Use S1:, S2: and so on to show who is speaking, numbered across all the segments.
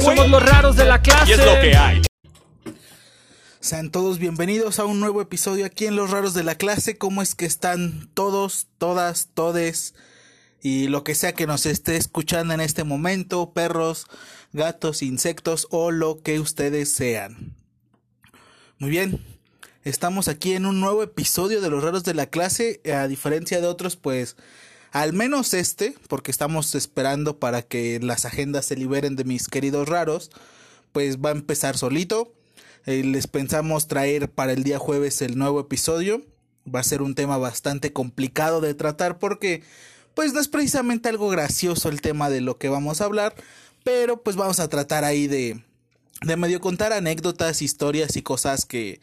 S1: Somos los raros de la clase.
S2: Y es lo que hay.
S3: Sean todos bienvenidos a un nuevo episodio aquí en Los Raros de la Clase. ¿Cómo es que están todos, todas, todes y lo que sea que nos esté escuchando en este momento? Perros, gatos, insectos o lo que ustedes sean. Muy bien, estamos aquí en un nuevo episodio de Los Raros de la Clase. A diferencia de otros, pues al menos este, porque estamos esperando para que las agendas se liberen de mis queridos raros, pues va a empezar solito. Eh, les pensamos traer para el día jueves el nuevo episodio. Va a ser un tema bastante complicado de tratar porque pues no es precisamente algo gracioso el tema de lo que vamos a hablar, pero pues vamos a tratar ahí de de medio contar anécdotas, historias y cosas que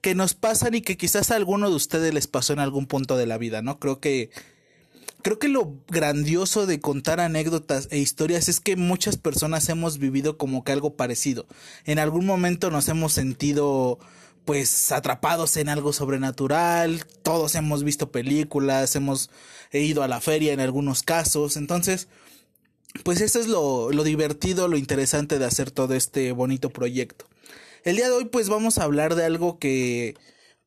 S3: que nos pasan y que quizás a alguno de ustedes les pasó en algún punto de la vida, ¿no? Creo que creo que lo grandioso de contar anécdotas e historias es que muchas personas hemos vivido como que algo parecido. En algún momento nos hemos sentido pues atrapados en algo sobrenatural, todos hemos visto películas, hemos ido a la feria en algunos casos, entonces pues eso es lo, lo divertido, lo interesante de hacer todo este bonito proyecto. El día de hoy pues vamos a hablar de algo que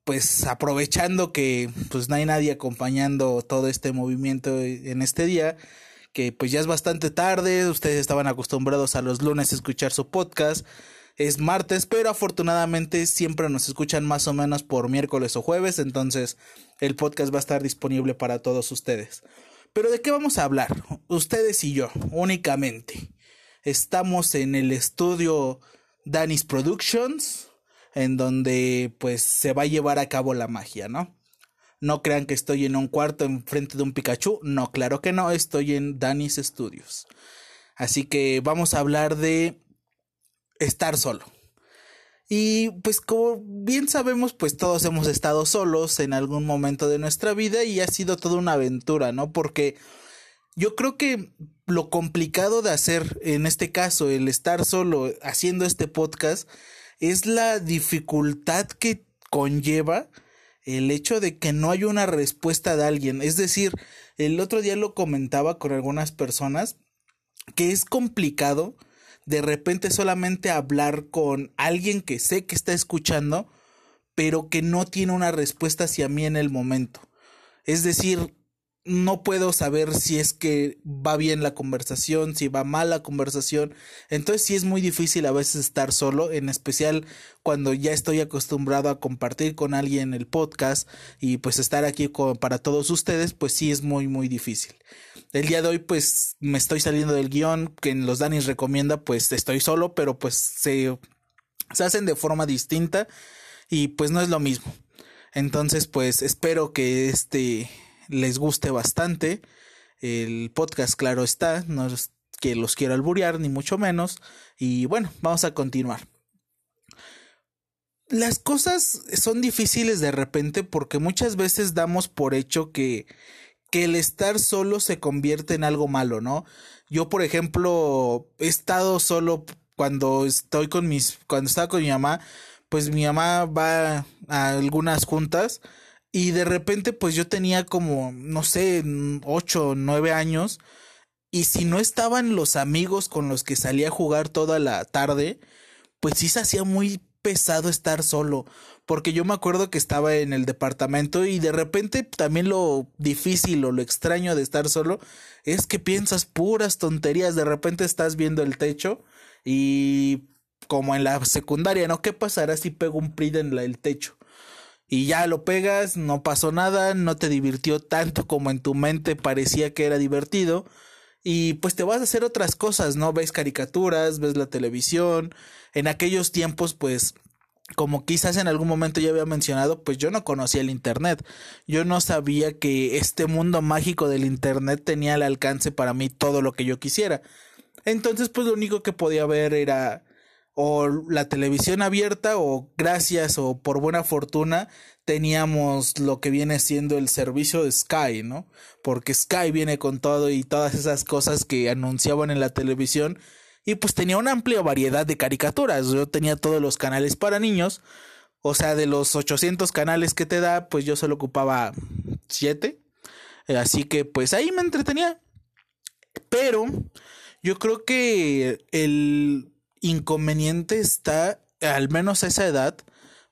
S3: pues aprovechando que pues no hay nadie acompañando todo este movimiento en este día, que pues ya es bastante tarde, ustedes estaban acostumbrados a los lunes a escuchar su podcast, es martes, pero afortunadamente siempre nos escuchan más o menos por miércoles o jueves, entonces el podcast va a estar disponible para todos ustedes. Pero ¿de qué vamos a hablar? Ustedes y yo, únicamente. Estamos en el estudio Danis Productions, en donde pues se va a llevar a cabo la magia, ¿no? No crean que estoy en un cuarto enfrente de un Pikachu, no, claro que no, estoy en Danis Studios. Así que vamos a hablar de estar solo. Y pues como bien sabemos, pues todos hemos estado solos en algún momento de nuestra vida y ha sido toda una aventura, ¿no? Porque yo creo que lo complicado de hacer en este caso, el estar solo haciendo este podcast, es la dificultad que conlleva el hecho de que no hay una respuesta de alguien. Es decir, el otro día lo comentaba con algunas personas que es complicado de repente solamente hablar con alguien que sé que está escuchando, pero que no tiene una respuesta hacia mí en el momento. Es decir, no puedo saber si es que va bien la conversación, si va mal la conversación. Entonces sí es muy difícil a veces estar solo, en especial cuando ya estoy acostumbrado a compartir con alguien el podcast y pues estar aquí para todos ustedes, pues sí es muy muy difícil. El día de hoy pues me estoy saliendo del guion que en los Danis recomienda, pues estoy solo, pero pues se, se hacen de forma distinta y pues no es lo mismo. Entonces pues espero que este les guste bastante. El podcast, claro está, no es que los quiero alburear, ni mucho menos. Y bueno, vamos a continuar. Las cosas son difíciles de repente porque muchas veces damos por hecho que, que el estar solo se convierte en algo malo, ¿no? Yo, por ejemplo, he estado solo cuando estoy con mis, cuando estaba con mi mamá, pues mi mamá va a algunas juntas y de repente, pues yo tenía como, no sé, ocho o nueve años. Y si no estaban los amigos con los que salía a jugar toda la tarde, pues sí se hacía muy pesado estar solo. Porque yo me acuerdo que estaba en el departamento y de repente también lo difícil o lo extraño de estar solo es que piensas puras tonterías. De repente estás viendo el techo y como en la secundaria, ¿no? ¿Qué pasará si pego un PRID en el techo? Y ya lo pegas, no pasó nada, no te divirtió tanto como en tu mente parecía que era divertido y pues te vas a hacer otras cosas, ¿no? Ves caricaturas, ves la televisión, en aquellos tiempos pues como quizás en algún momento ya había mencionado, pues yo no conocía el Internet. Yo no sabía que este mundo mágico del Internet tenía al alcance para mí todo lo que yo quisiera. Entonces, pues lo único que podía ver era o la televisión abierta o gracias o por buena fortuna teníamos lo que viene siendo el servicio de Sky, ¿no? Porque Sky viene con todo y todas esas cosas que anunciaban en la televisión y pues tenía una amplia variedad de caricaturas. Yo tenía todos los canales para niños, o sea, de los 800 canales que te da, pues yo solo ocupaba 7. Así que pues ahí me entretenía. Pero yo creo que el inconveniente está, al menos a esa edad,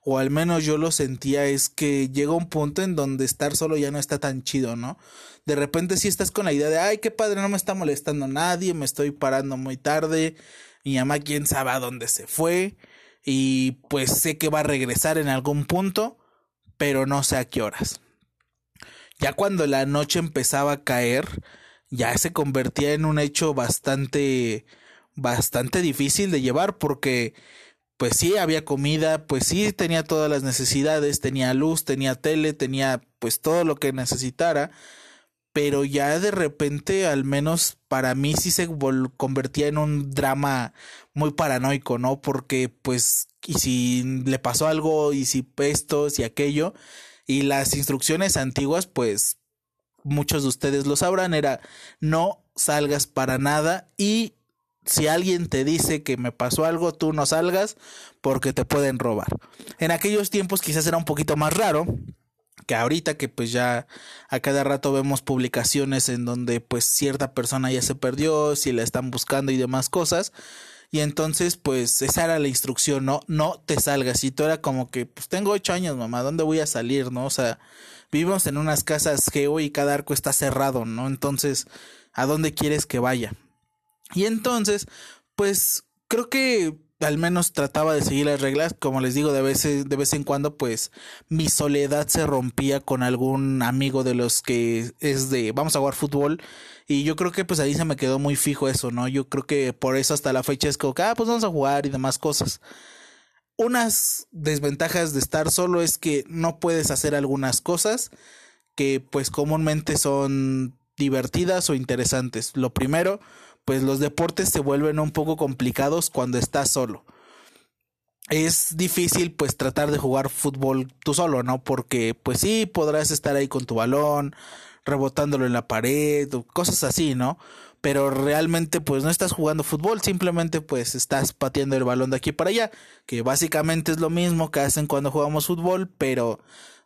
S3: o al menos yo lo sentía, es que llega un punto en donde estar solo ya no está tan chido, ¿no? De repente si estás con la idea de, ay, qué padre, no me está molestando nadie, me estoy parando muy tarde, mi mamá quién sabe a dónde se fue, y pues sé que va a regresar en algún punto, pero no sé a qué horas. Ya cuando la noche empezaba a caer, ya se convertía en un hecho bastante bastante difícil de llevar porque pues sí había comida, pues sí tenía todas las necesidades, tenía luz, tenía tele, tenía pues todo lo que necesitara, pero ya de repente al menos para mí sí se convertía en un drama muy paranoico, ¿no? Porque pues y si le pasó algo y si esto, si aquello y las instrucciones antiguas pues muchos de ustedes lo sabrán era no salgas para nada y si alguien te dice que me pasó algo, tú no salgas porque te pueden robar. En aquellos tiempos quizás era un poquito más raro que ahorita que pues ya a cada rato vemos publicaciones en donde pues cierta persona ya se perdió, si la están buscando y demás cosas. Y entonces pues esa era la instrucción, no, no te salgas. Y tú era como que pues tengo ocho años mamá, ¿dónde voy a salir? ¿No? O sea, vivimos en unas casas geo y cada arco está cerrado, ¿no? Entonces, ¿a dónde quieres que vaya? Y entonces, pues creo que al menos trataba de seguir las reglas, como les digo, de vez, de vez en cuando, pues mi soledad se rompía con algún amigo de los que es de vamos a jugar fútbol y yo creo que pues ahí se me quedó muy fijo eso, ¿no? Yo creo que por eso hasta la fecha es como que, ah, pues vamos a jugar y demás cosas. Unas desventajas de estar solo es que no puedes hacer algunas cosas que pues comúnmente son divertidas o interesantes. Lo primero, pues los deportes se vuelven un poco complicados cuando estás solo. Es difícil pues tratar de jugar fútbol tú solo, ¿no? Porque pues sí, podrás estar ahí con tu balón, rebotándolo en la pared, cosas así, ¿no? Pero realmente pues no estás jugando fútbol, simplemente pues estás pateando el balón de aquí para allá, que básicamente es lo mismo que hacen cuando jugamos fútbol, pero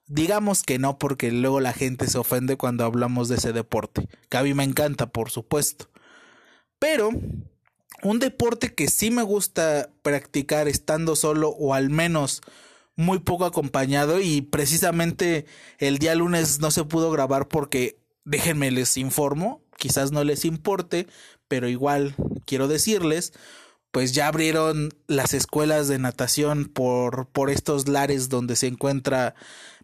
S3: digamos que no porque luego la gente se ofende cuando hablamos de ese deporte, que a me encanta, por supuesto. Pero un deporte que sí me gusta practicar estando solo o al menos muy poco acompañado y precisamente el día lunes no se pudo grabar porque déjenme les informo, quizás no les importe, pero igual quiero decirles, pues ya abrieron las escuelas de natación por, por estos lares donde se encuentra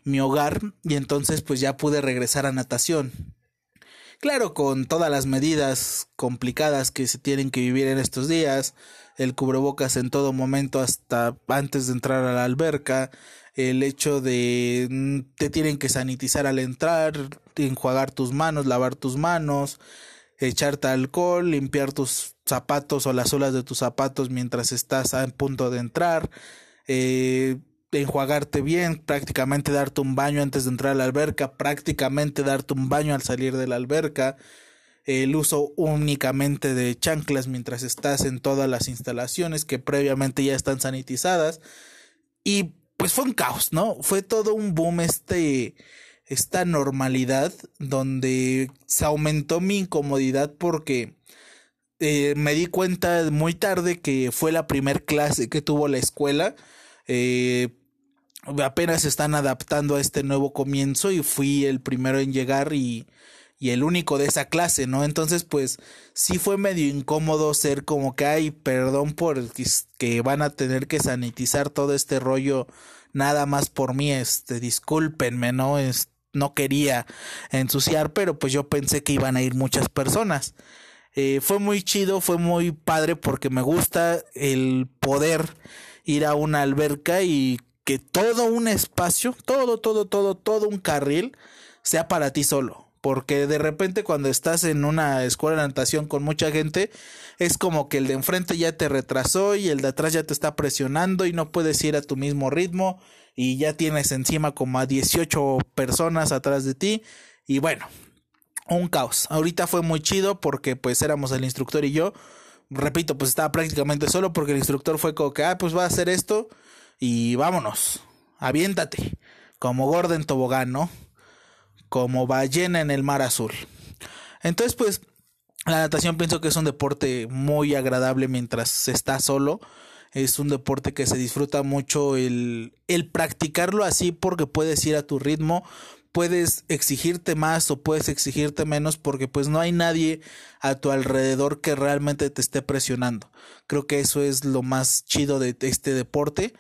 S3: mi hogar y entonces pues ya pude regresar a natación. Claro, con todas las medidas complicadas que se tienen que vivir en estos días, el cubrebocas en todo momento hasta antes de entrar a la alberca, el hecho de mm, te tienen que sanitizar al entrar, enjuagar tus manos, lavar tus manos, echarte alcohol, limpiar tus zapatos o las olas de tus zapatos mientras estás a punto de entrar, eh, enjuagarte bien, prácticamente darte un baño antes de entrar a la alberca, prácticamente darte un baño al salir de la alberca, el uso únicamente de chanclas mientras estás en todas las instalaciones que previamente ya están sanitizadas y pues fue un caos, ¿no? Fue todo un boom este esta normalidad donde se aumentó mi incomodidad porque eh, me di cuenta muy tarde que fue la primer clase que tuvo la escuela eh, apenas están adaptando a este nuevo comienzo y fui el primero en llegar y, y el único de esa clase, ¿no? Entonces, pues sí fue medio incómodo ser como que, ay, perdón por que van a tener que sanitizar todo este rollo nada más por mí, este, discúlpenme, ¿no? Es, no quería ensuciar, pero pues yo pensé que iban a ir muchas personas. Eh, fue muy chido, fue muy padre porque me gusta el poder ir a una alberca y que todo un espacio, todo, todo, todo, todo un carril sea para ti solo. Porque de repente cuando estás en una escuela de natación con mucha gente, es como que el de enfrente ya te retrasó y el de atrás ya te está presionando y no puedes ir a tu mismo ritmo y ya tienes encima como a 18 personas atrás de ti y bueno, un caos. Ahorita fue muy chido porque pues éramos el instructor y yo. Repito, pues estaba prácticamente solo porque el instructor fue como que, ah, pues va a hacer esto y vámonos, aviéntate, como Gordon Tobogán, ¿no? Como ballena en el mar azul. Entonces, pues, La natación pienso que es un deporte muy agradable mientras se está solo. Es un deporte que se disfruta mucho el, el practicarlo así porque puedes ir a tu ritmo, puedes exigirte más o puedes exigirte menos porque pues no hay nadie a tu alrededor que realmente te esté presionando. Creo que eso es lo más chido de este deporte.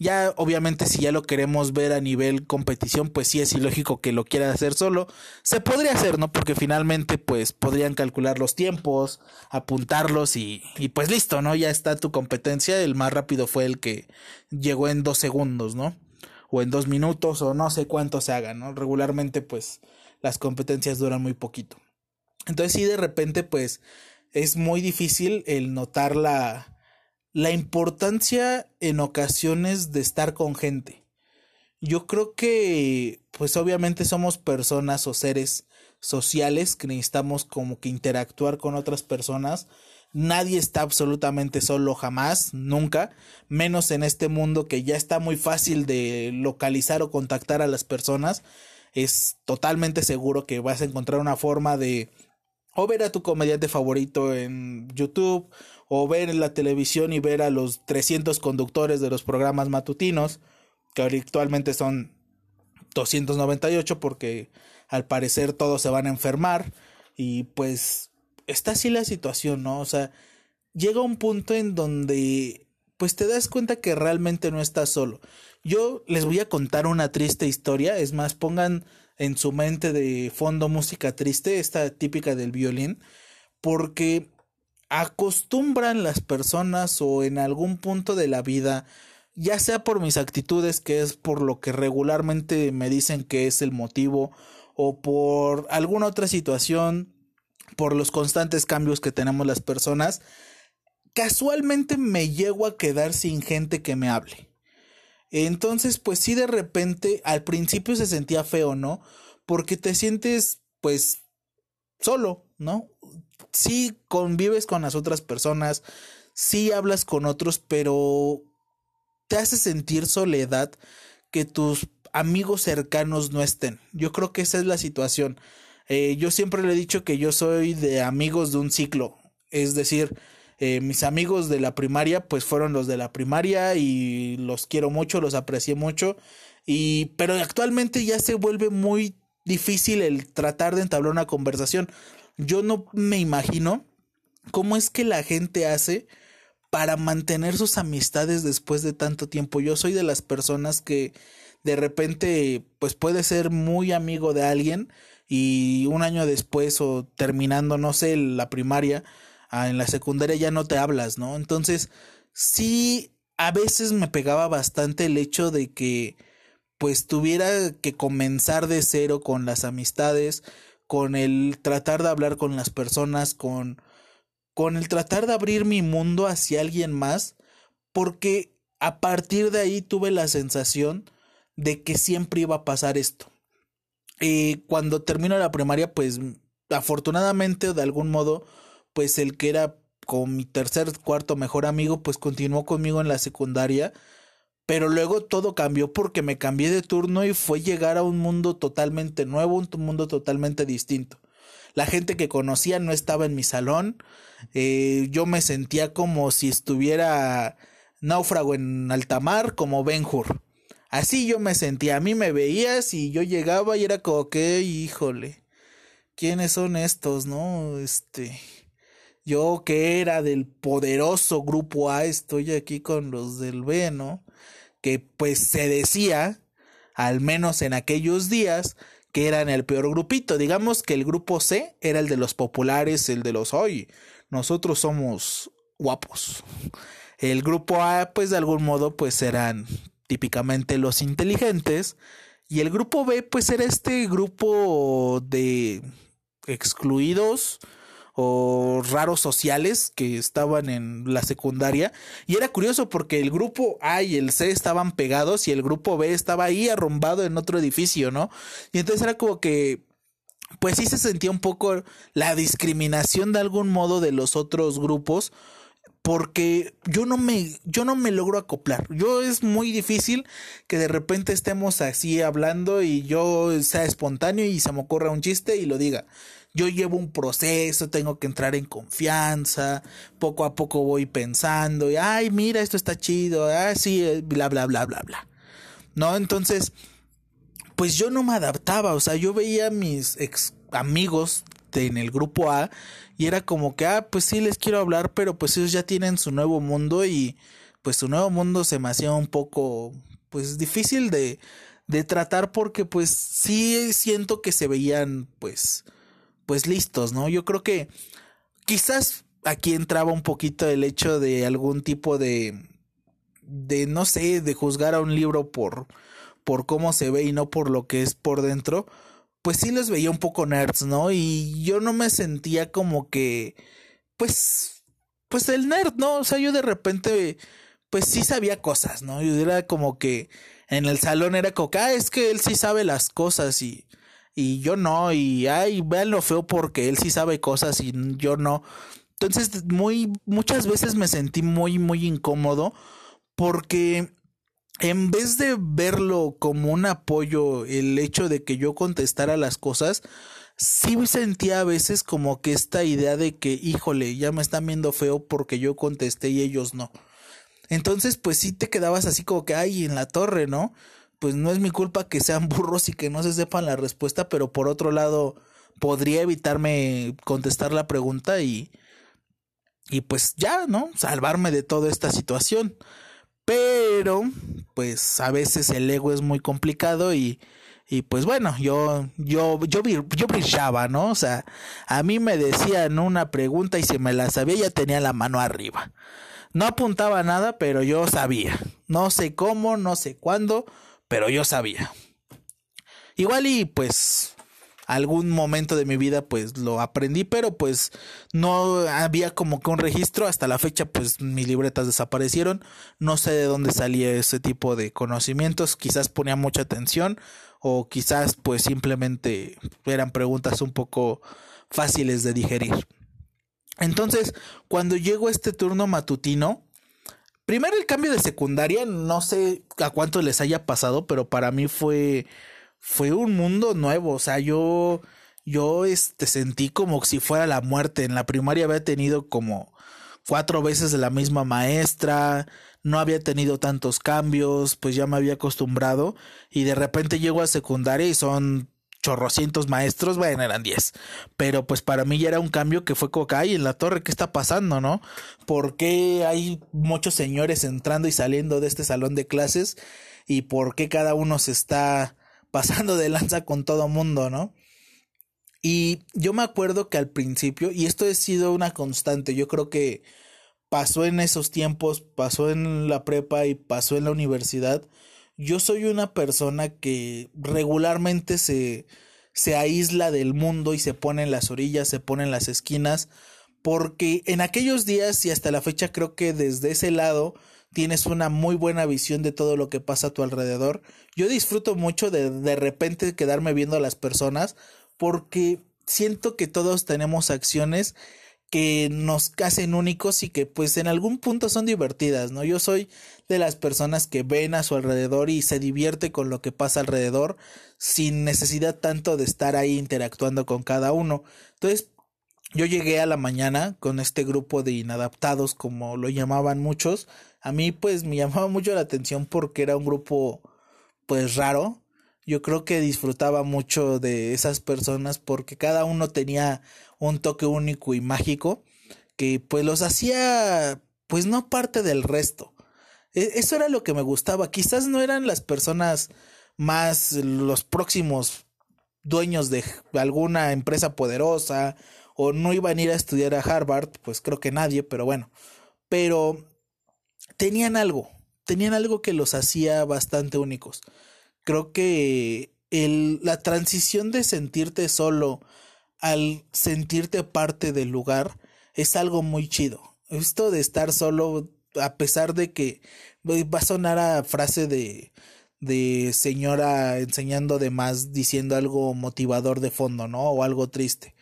S3: Ya obviamente si ya lo queremos ver a nivel competición, pues sí es ilógico que lo quiera hacer solo. Se podría hacer, ¿no? Porque finalmente pues podrían calcular los tiempos, apuntarlos y, y pues listo, ¿no? Ya está tu competencia. El más rápido fue el que llegó en dos segundos, ¿no? o en dos minutos o no sé cuánto se haga, ¿no? Regularmente pues las competencias duran muy poquito. Entonces sí de repente pues es muy difícil el notar la, la importancia en ocasiones de estar con gente. Yo creo que pues obviamente somos personas o seres sociales que necesitamos como que interactuar con otras personas Nadie está absolutamente solo jamás, nunca, menos en este mundo que ya está muy fácil de localizar o contactar a las personas. Es totalmente seguro que vas a encontrar una forma de o ver a tu comediante favorito en YouTube o ver en la televisión y ver a los 300 conductores de los programas matutinos, que actualmente son 298 porque al parecer todos se van a enfermar y pues está así la situación, ¿no? O sea, llega un punto en donde pues te das cuenta que realmente no estás solo. Yo les voy a contar una triste historia, es más, pongan en su mente de fondo música triste, esta típica del violín, porque acostumbran las personas o en algún punto de la vida, ya sea por mis actitudes, que es por lo que regularmente me dicen que es el motivo, o por alguna otra situación, por los constantes cambios que tenemos las personas, casualmente me llego a quedar sin gente que me hable. Entonces, pues sí, de repente, al principio se sentía feo, ¿no? Porque te sientes, pues, solo, ¿no? Sí convives con las otras personas, sí hablas con otros, pero te hace sentir soledad que tus amigos cercanos no estén. Yo creo que esa es la situación. Eh, yo siempre le he dicho que yo soy de amigos de un ciclo, es decir, eh, mis amigos de la primaria pues fueron los de la primaria y los quiero mucho, los aprecié mucho y pero actualmente ya se vuelve muy difícil el tratar de entablar una conversación. Yo no me imagino cómo es que la gente hace para mantener sus amistades después de tanto tiempo. Yo soy de las personas que de repente pues puede ser muy amigo de alguien, y un año después o terminando, no sé, la primaria, ah, en la secundaria ya no te hablas, ¿no? Entonces, sí, a veces me pegaba bastante el hecho de que pues tuviera que comenzar de cero con las amistades, con el tratar de hablar con las personas, con con el tratar de abrir mi mundo hacia alguien más, porque a partir de ahí tuve la sensación de que siempre iba a pasar esto. Y cuando termino la primaria, pues afortunadamente o de algún modo, pues el que era con mi tercer, cuarto mejor amigo, pues continuó conmigo en la secundaria. Pero luego todo cambió porque me cambié de turno y fue llegar a un mundo totalmente nuevo, un mundo totalmente distinto. La gente que conocía no estaba en mi salón. Eh, yo me sentía como si estuviera náufrago en alta mar, como Ben Hur. Así yo me sentía, a mí me veías y yo llegaba y era como que, híjole, ¿quiénes son estos, no? Este, yo que era del poderoso grupo A, estoy aquí con los del B, ¿no? Que pues se decía, al menos en aquellos días, que eran el peor grupito. Digamos que el grupo C era el de los populares, el de los hoy. Nosotros somos guapos. El grupo A, pues de algún modo, pues eran típicamente los inteligentes, y el grupo B pues era este grupo de excluidos o raros sociales que estaban en la secundaria y era curioso porque el grupo A y el C estaban pegados y el grupo B estaba ahí arrumbado en otro edificio, ¿no? Y entonces era como que pues sí se sentía un poco la discriminación de algún modo de los otros grupos porque yo no me yo no me logro acoplar. Yo es muy difícil que de repente estemos así hablando y yo sea espontáneo y se me ocurra un chiste y lo diga. Yo llevo un proceso, tengo que entrar en confianza, poco a poco voy pensando, y, ay, mira, esto está chido, ah, sí, eh, bla, bla, bla, bla, bla. ¿No? Entonces, pues yo no me adaptaba, o sea, yo veía a mis ex amigos en el grupo A y era como que, ah, pues sí les quiero hablar, pero pues ellos ya tienen su nuevo mundo y pues su nuevo mundo se me hacía un poco, pues difícil de, de tratar porque pues sí siento que se veían pues, pues listos, ¿no? Yo creo que quizás aquí entraba un poquito el hecho de algún tipo de, de no sé, de juzgar a un libro por, por cómo se ve y no por lo que es por dentro pues sí los veía un poco nerds, ¿no? Y yo no me sentía como que, pues, pues el nerd, ¿no? O sea, yo de repente, pues sí sabía cosas, ¿no? Yo era como que en el salón era como que, ah, es que él sí sabe las cosas y, y yo no, y ay, vean lo feo porque él sí sabe cosas y yo no. Entonces, muy, muchas veces me sentí muy, muy incómodo porque en vez de verlo como un apoyo, el hecho de que yo contestara las cosas, sí sentía a veces como que esta idea de que, híjole, ya me están viendo feo porque yo contesté y ellos no. Entonces, pues sí te quedabas así como que, ay, en la torre, ¿no? Pues no es mi culpa que sean burros y que no se sepan la respuesta, pero por otro lado, podría evitarme contestar la pregunta y, y pues ya, ¿no? Salvarme de toda esta situación. Pero, pues a veces el ego es muy complicado y, y pues bueno, yo, yo, yo, yo brillaba, ¿no? O sea, a mí me decían una pregunta y si me la sabía ya tenía la mano arriba. No apuntaba nada, pero yo sabía. No sé cómo, no sé cuándo, pero yo sabía. Igual y pues algún momento de mi vida pues lo aprendí, pero pues no había como que un registro, hasta la fecha pues mis libretas desaparecieron, no sé de dónde salía ese tipo de conocimientos, quizás ponía mucha atención o quizás pues simplemente eran preguntas un poco fáciles de digerir. Entonces, cuando llego a este turno matutino, primero el cambio de secundaria, no sé a cuánto les haya pasado, pero para mí fue fue un mundo nuevo, o sea, yo yo este sentí como si fuera la muerte. En la primaria había tenido como cuatro veces la misma maestra, no había tenido tantos cambios, pues ya me había acostumbrado y de repente llego a secundaria y son chorrocientos maestros, bueno, eran diez, pero pues para mí ya era un cambio que fue como en la torre, ¿qué está pasando, no? ¿Por qué hay muchos señores entrando y saliendo de este salón de clases? ¿Y por qué cada uno se está pasando de lanza con todo mundo, ¿no? Y yo me acuerdo que al principio, y esto ha sido una constante, yo creo que pasó en esos tiempos, pasó en la prepa y pasó en la universidad, yo soy una persona que regularmente se, se aísla del mundo y se pone en las orillas, se pone en las esquinas, porque en aquellos días y hasta la fecha creo que desde ese lado tienes una muy buena visión de todo lo que pasa a tu alrededor. Yo disfruto mucho de de repente quedarme viendo a las personas porque siento que todos tenemos acciones que nos hacen únicos y que pues en algún punto son divertidas, ¿no? Yo soy de las personas que ven a su alrededor y se divierte con lo que pasa alrededor sin necesidad tanto de estar ahí interactuando con cada uno. Entonces, yo llegué a la mañana con este grupo de inadaptados, como lo llamaban muchos, a mí pues me llamaba mucho la atención porque era un grupo pues raro. Yo creo que disfrutaba mucho de esas personas porque cada uno tenía un toque único y mágico que pues los hacía pues no parte del resto. E, eso era lo que me gustaba. Quizás no eran las personas más los próximos dueños de alguna empresa poderosa o no iban a ir a estudiar a Harvard, pues creo que nadie, pero bueno. Pero tenían algo, tenían algo que los hacía bastante únicos. Creo que el, la transición de sentirte solo al sentirte parte del lugar es algo muy chido. Esto de estar solo, a pesar de que va a sonar a frase de, de señora enseñando de más, diciendo algo motivador de fondo, ¿no? O algo triste.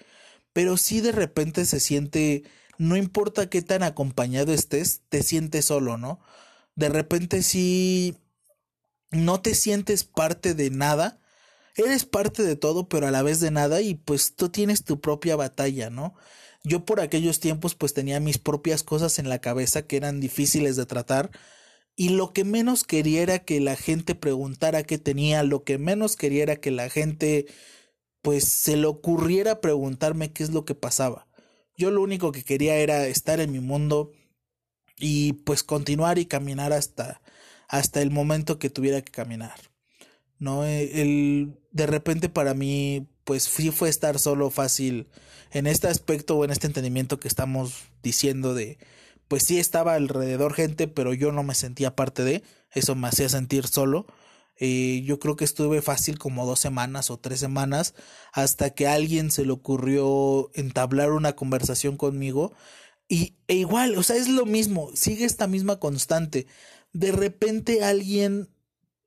S3: Pero sí de repente se siente no importa qué tan acompañado estés, te sientes solo, ¿no? De repente si no te sientes parte de nada eres parte de todo, pero a la vez de nada y pues tú tienes tu propia batalla, ¿no? Yo por aquellos tiempos pues tenía mis propias cosas en la cabeza que eran difíciles de tratar y lo que menos quería era que la gente preguntara qué tenía, lo que menos quería era que la gente pues se le ocurriera preguntarme qué es lo que pasaba. Yo lo único que quería era estar en mi mundo y pues continuar y caminar hasta hasta el momento que tuviera que caminar. No e, el de repente para mí pues sí fue estar solo fácil en este aspecto o en este entendimiento que estamos diciendo de pues sí estaba alrededor gente, pero yo no me sentía parte de, eso me hacía sentir solo. Eh, yo creo que estuve fácil como dos semanas o tres semanas hasta que a alguien se le ocurrió entablar una conversación conmigo y e igual, o sea, es lo mismo, sigue esta misma constante. De repente alguien,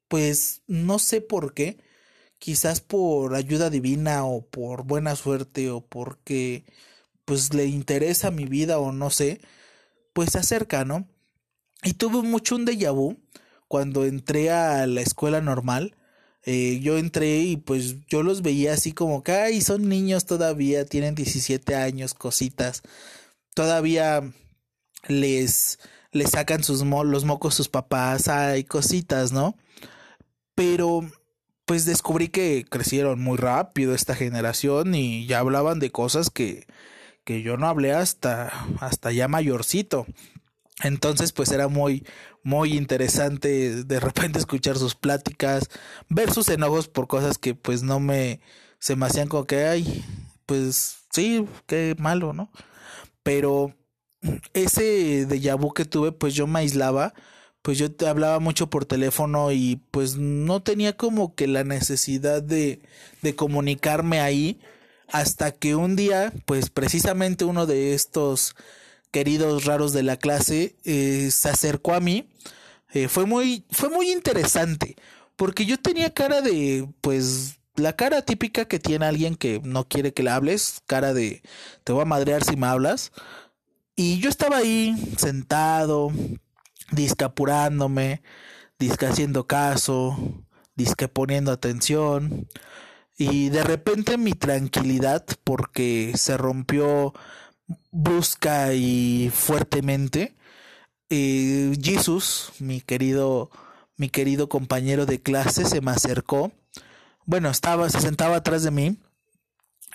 S3: pues no sé por qué, quizás por ayuda divina o por buena suerte o porque pues le interesa mi vida o no sé, pues se acerca, ¿no? Y tuve mucho un déjà vu cuando entré a la escuela normal. Eh, yo entré y pues yo los veía así como que, ay, son niños todavía, tienen 17 años, cositas. Todavía les, les sacan sus los mocos sus papás, hay cositas, ¿no? Pero pues descubrí que crecieron muy rápido esta generación y ya hablaban de cosas que, que yo no hablé hasta, hasta ya mayorcito. Entonces, pues era muy, muy interesante de repente escuchar sus pláticas, ver sus enojos por cosas que pues no me, se me hacían como que, ay, pues sí, qué malo, ¿no? Pero ese de vu que tuve, pues yo me aislaba, pues yo hablaba mucho por teléfono y pues no tenía como que la necesidad de, de comunicarme ahí hasta que un día, pues precisamente uno de estos queridos raros de la clase eh, se acercó a mí. Eh, fue muy, fue muy interesante, porque yo tenía cara de, pues, la cara típica que tiene alguien que no quiere que le hables, cara de te voy a madrear si me hablas. Y yo estaba ahí sentado, disque apurándome, disque haciendo caso, disque poniendo atención. Y de repente mi tranquilidad, porque se rompió brusca y fuertemente, eh, Jesus, mi querido, mi querido compañero de clase, se me acercó. Bueno, estaba, se sentaba atrás de mí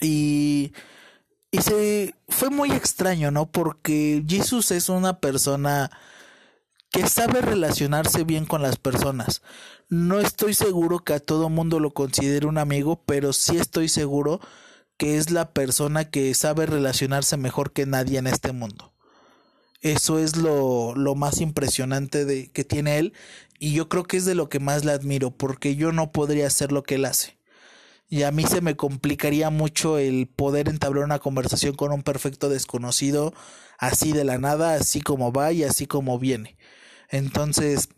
S3: y, y se fue muy extraño, ¿no? Porque Jesus es una persona que sabe relacionarse bien con las personas. No estoy seguro que a todo mundo lo considere un amigo, pero sí estoy seguro que es la persona que sabe relacionarse mejor que nadie en este mundo. Eso es lo, lo más impresionante de, que tiene él y yo creo que es de lo que más le admiro porque yo no podría hacer lo que él hace. Y a mí se me complicaría mucho el poder entablar una conversación con un perfecto desconocido así de la nada, así como va y así como viene. Entonces,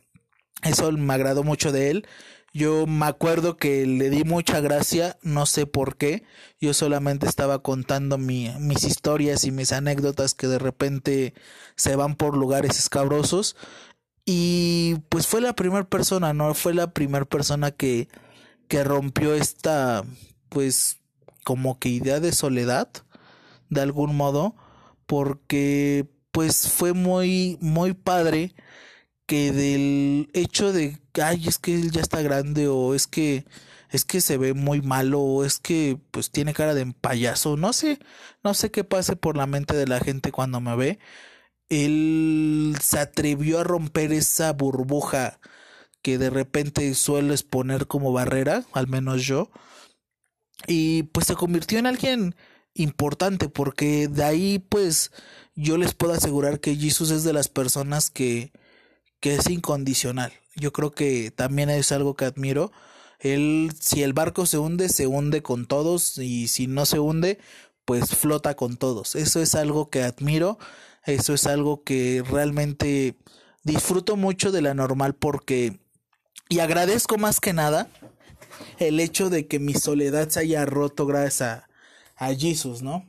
S3: eso me agradó mucho de él. Yo me acuerdo que le di mucha gracia, no sé por qué. Yo solamente estaba contando mis historias y mis anécdotas que de repente se van por lugares escabrosos. Y pues fue la primera persona, ¿no? Fue la primera persona que, que rompió esta, pues, como que idea de soledad, de algún modo, porque pues fue muy, muy padre que del hecho de, ay, es que él ya está grande o es que es que se ve muy malo o es que pues tiene cara de payaso, no sé, no sé qué pase por la mente de la gente cuando me ve. Él se atrevió a romper esa burbuja que de repente sueles poner como barrera, al menos yo. Y pues se convirtió en alguien importante porque de ahí pues yo les puedo asegurar que Jesus es de las personas que que es incondicional. Yo creo que también es algo que admiro. Él, si el barco se hunde, se hunde con todos y si no se hunde, pues flota con todos. Eso es algo que admiro, eso es algo que realmente disfruto mucho de la normal porque y agradezco más que nada el hecho de que mi soledad se haya roto gracias a, a Jesus, ¿no?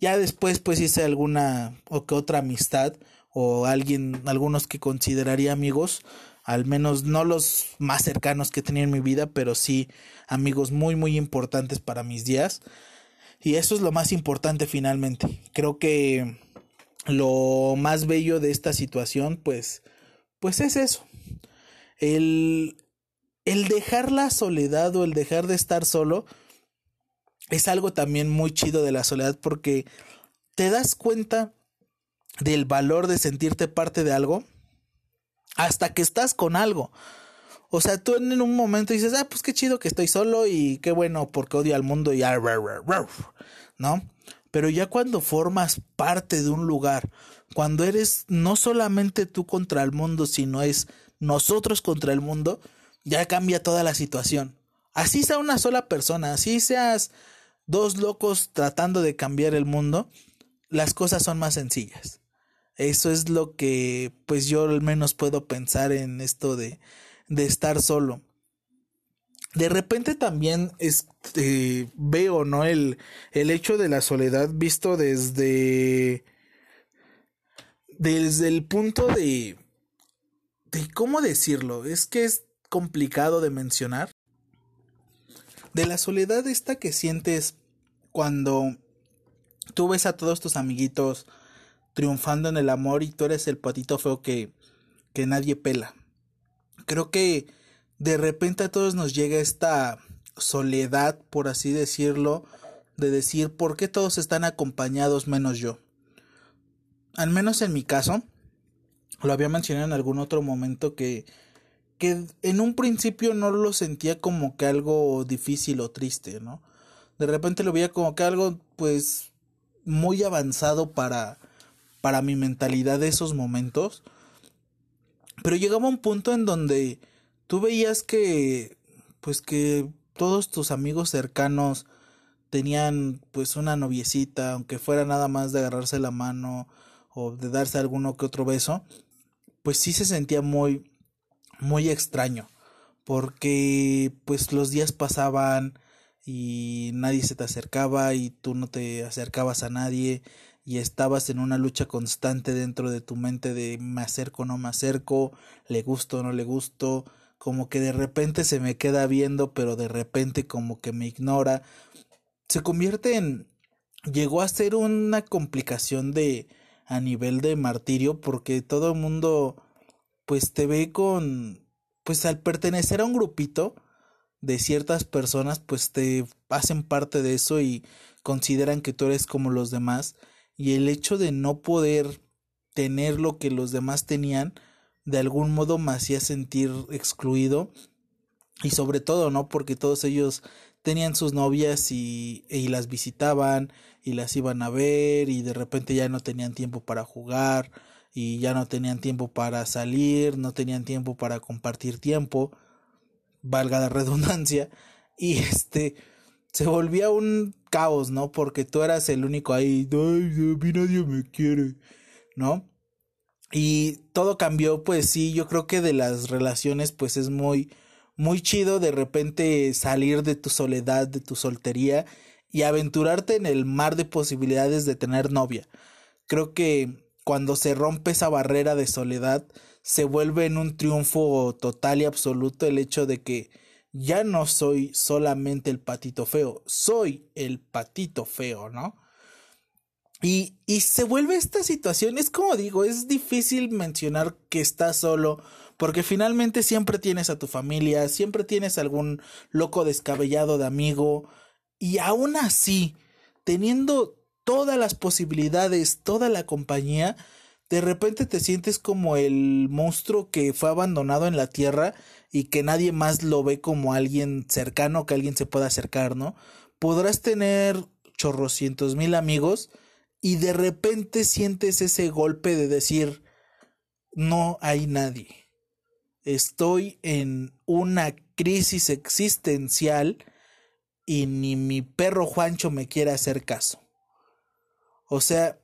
S3: Ya después pues hice alguna o que otra amistad o alguien, algunos que consideraría amigos, al menos no los más cercanos que tenía en mi vida, pero sí amigos muy muy importantes para mis días. Y eso es lo más importante finalmente. Creo que lo más bello de esta situación, pues, pues es eso. El, el dejar la soledad o el dejar de estar solo es algo también muy chido de la soledad porque te das cuenta del valor de sentirte parte de algo hasta que estás con algo. O sea, tú en un momento dices, ah, pues qué chido que estoy solo y qué bueno porque odio al mundo y ¿no? Pero ya cuando formas parte de un lugar, cuando eres no solamente tú contra el mundo, sino es nosotros contra el mundo, ya cambia toda la situación. Así sea una sola persona, así seas dos locos tratando de cambiar el mundo, las cosas son más sencillas. Eso es lo que pues yo al menos puedo pensar en esto de, de estar solo. De repente también este, veo, ¿no? El, el hecho de la soledad visto desde, desde el punto de, ¿cómo decirlo? Es que es complicado de mencionar. De la soledad esta que sientes cuando tú ves a todos tus amiguitos triunfando en el amor y tú eres el patito feo que, que nadie pela. Creo que de repente a todos nos llega esta soledad, por así decirlo, de decir por qué todos están acompañados menos yo. Al menos en mi caso, lo había mencionado en algún otro momento que, que en un principio no lo sentía como que algo difícil o triste, ¿no? De repente lo veía como que algo pues muy avanzado para para mi mentalidad de esos momentos. Pero llegaba un punto en donde tú veías que, pues que todos tus amigos cercanos tenían pues una noviecita, aunque fuera nada más de agarrarse la mano o de darse alguno que otro beso, pues sí se sentía muy, muy extraño, porque pues los días pasaban y nadie se te acercaba y tú no te acercabas a nadie y estabas en una lucha constante dentro de tu mente de me acerco no me acerco, le gusto no le gusto, como que de repente se me queda viendo, pero de repente como que me ignora. Se convierte en llegó a ser una complicación de a nivel de martirio porque todo el mundo pues te ve con pues al pertenecer a un grupito de ciertas personas pues te hacen parte de eso y consideran que tú eres como los demás. Y el hecho de no poder tener lo que los demás tenían de algún modo me hacía sentir excluido. Y sobre todo no porque todos ellos tenían sus novias y, y las visitaban y las iban a ver y de repente ya no tenían tiempo para jugar y ya no tenían tiempo para salir, no tenían tiempo para compartir tiempo, valga la redundancia, y este se volvía un caos, ¿no? Porque tú eras el único ahí, ay, a mí nadie me quiere, ¿no? Y todo cambió, pues sí, yo creo que de las relaciones, pues es muy, muy chido de repente salir de tu soledad, de tu soltería y aventurarte en el mar de posibilidades de tener novia. Creo que cuando se rompe esa barrera de soledad, se vuelve en un triunfo total y absoluto el hecho de que ya no soy solamente el patito feo, soy el patito feo, ¿no? Y, y se vuelve esta situación, es como digo, es difícil mencionar que estás solo, porque finalmente siempre tienes a tu familia, siempre tienes algún loco descabellado de amigo, y aún así, teniendo todas las posibilidades, toda la compañía, de repente te sientes como el monstruo que fue abandonado en la tierra y que nadie más lo ve como alguien cercano que alguien se pueda acercar, ¿no? Podrás tener chorrocientos mil amigos y de repente sientes ese golpe de decir, no hay nadie. Estoy en una crisis existencial y ni mi perro Juancho me quiere hacer caso. O sea,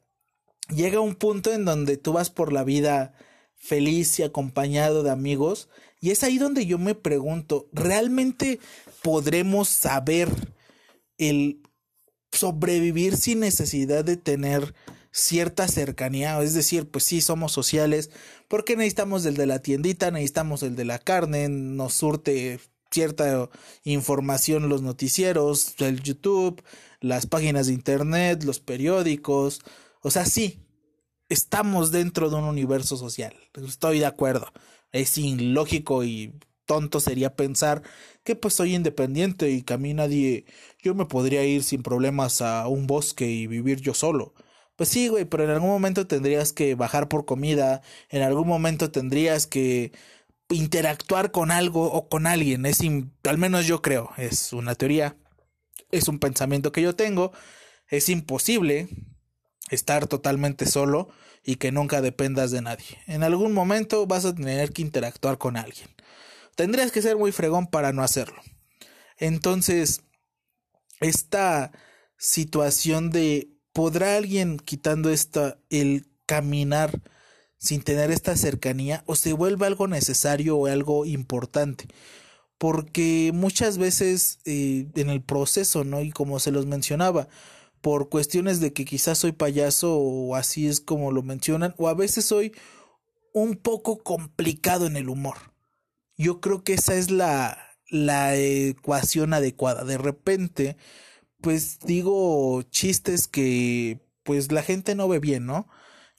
S3: llega un punto en donde tú vas por la vida feliz y acompañado de amigos. Y es ahí donde yo me pregunto, ¿realmente podremos saber el sobrevivir sin necesidad de tener cierta cercanía, es decir, pues sí somos sociales, porque necesitamos el de la tiendita, necesitamos el de la carne, nos surte cierta información los noticieros, el YouTube, las páginas de internet, los periódicos, o sea, sí, estamos dentro de un universo social, estoy de acuerdo, es ilógico y tonto sería pensar que pues soy independiente y que a mí nadie, yo me podría ir sin problemas a un bosque y vivir yo solo. Pues sí, güey, pero en algún momento tendrías que bajar por comida, en algún momento tendrías que interactuar con algo o con alguien, es al menos yo creo, es una teoría, es un pensamiento que yo tengo, es imposible estar totalmente solo y que nunca dependas de nadie. En algún momento vas a tener que interactuar con alguien. Tendrías que ser muy fregón para no hacerlo. Entonces, esta situación de ¿podrá alguien quitando esta el caminar sin tener esta cercanía o se vuelve algo necesario o algo importante? Porque muchas veces eh, en el proceso, ¿no? Y como se los mencionaba, por cuestiones de que quizás soy payaso o así es como lo mencionan, o a veces soy un poco complicado en el humor. Yo creo que esa es la, la ecuación adecuada. De repente, pues digo chistes que pues la gente no ve bien, ¿no?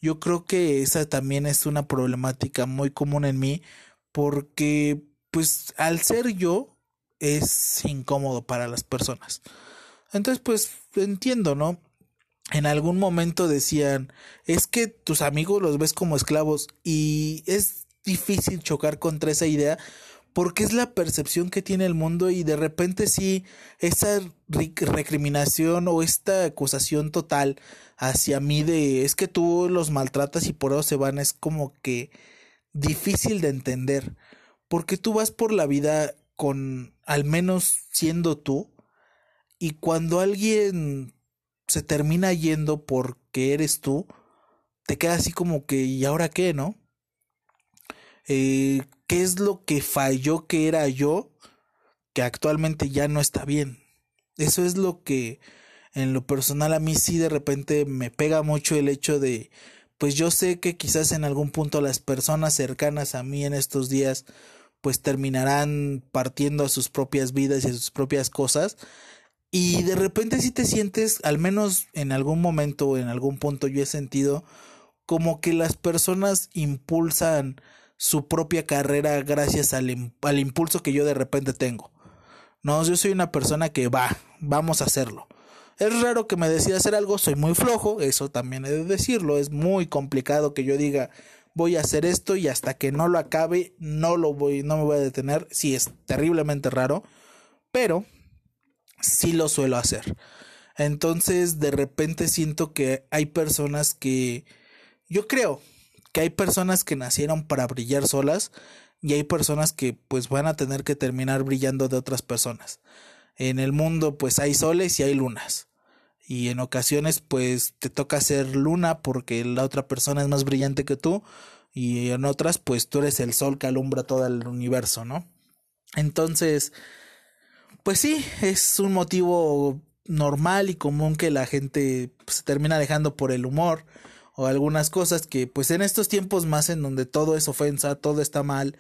S3: Yo creo que esa también es una problemática muy común en mí porque pues al ser yo es incómodo para las personas. Entonces pues entiendo, ¿no? En algún momento decían, es que tus amigos los ves como esclavos y es difícil chocar contra esa idea porque es la percepción que tiene el mundo y de repente sí, esa recriminación o esta acusación total hacia mí de es que tú los maltratas y por eso se van es como que difícil de entender, porque tú vas por la vida con al menos siendo tú y cuando alguien se termina yendo porque eres tú, te queda así como que ¿y ahora qué, no? Eh, qué es lo que falló que era yo, que actualmente ya no está bien. Eso es lo que en lo personal a mí sí de repente me pega mucho el hecho de, pues yo sé que quizás en algún punto las personas cercanas a mí en estos días pues terminarán partiendo a sus propias vidas y a sus propias cosas. Y de repente si te sientes, al menos en algún momento o en algún punto yo he sentido como que las personas impulsan su propia carrera gracias al, al impulso que yo de repente tengo. No, yo soy una persona que va, vamos a hacerlo. Es raro que me decida hacer algo, soy muy flojo, eso también he de decirlo, es muy complicado que yo diga voy a hacer esto y hasta que no lo acabe no lo voy no me voy a detener, sí es terriblemente raro, pero sí lo suelo hacer. Entonces, de repente siento que hay personas que yo creo, que hay personas que nacieron para brillar solas y hay personas que pues van a tener que terminar brillando de otras personas. En el mundo pues hay soles y hay lunas. Y en ocasiones pues te toca ser luna porque la otra persona es más brillante que tú y en otras pues tú eres el sol que alumbra todo el universo, ¿no? Entonces, pues sí, es un motivo normal y común que la gente pues, se termina dejando por el humor o algunas cosas que pues en estos tiempos más en donde todo es ofensa, todo está mal,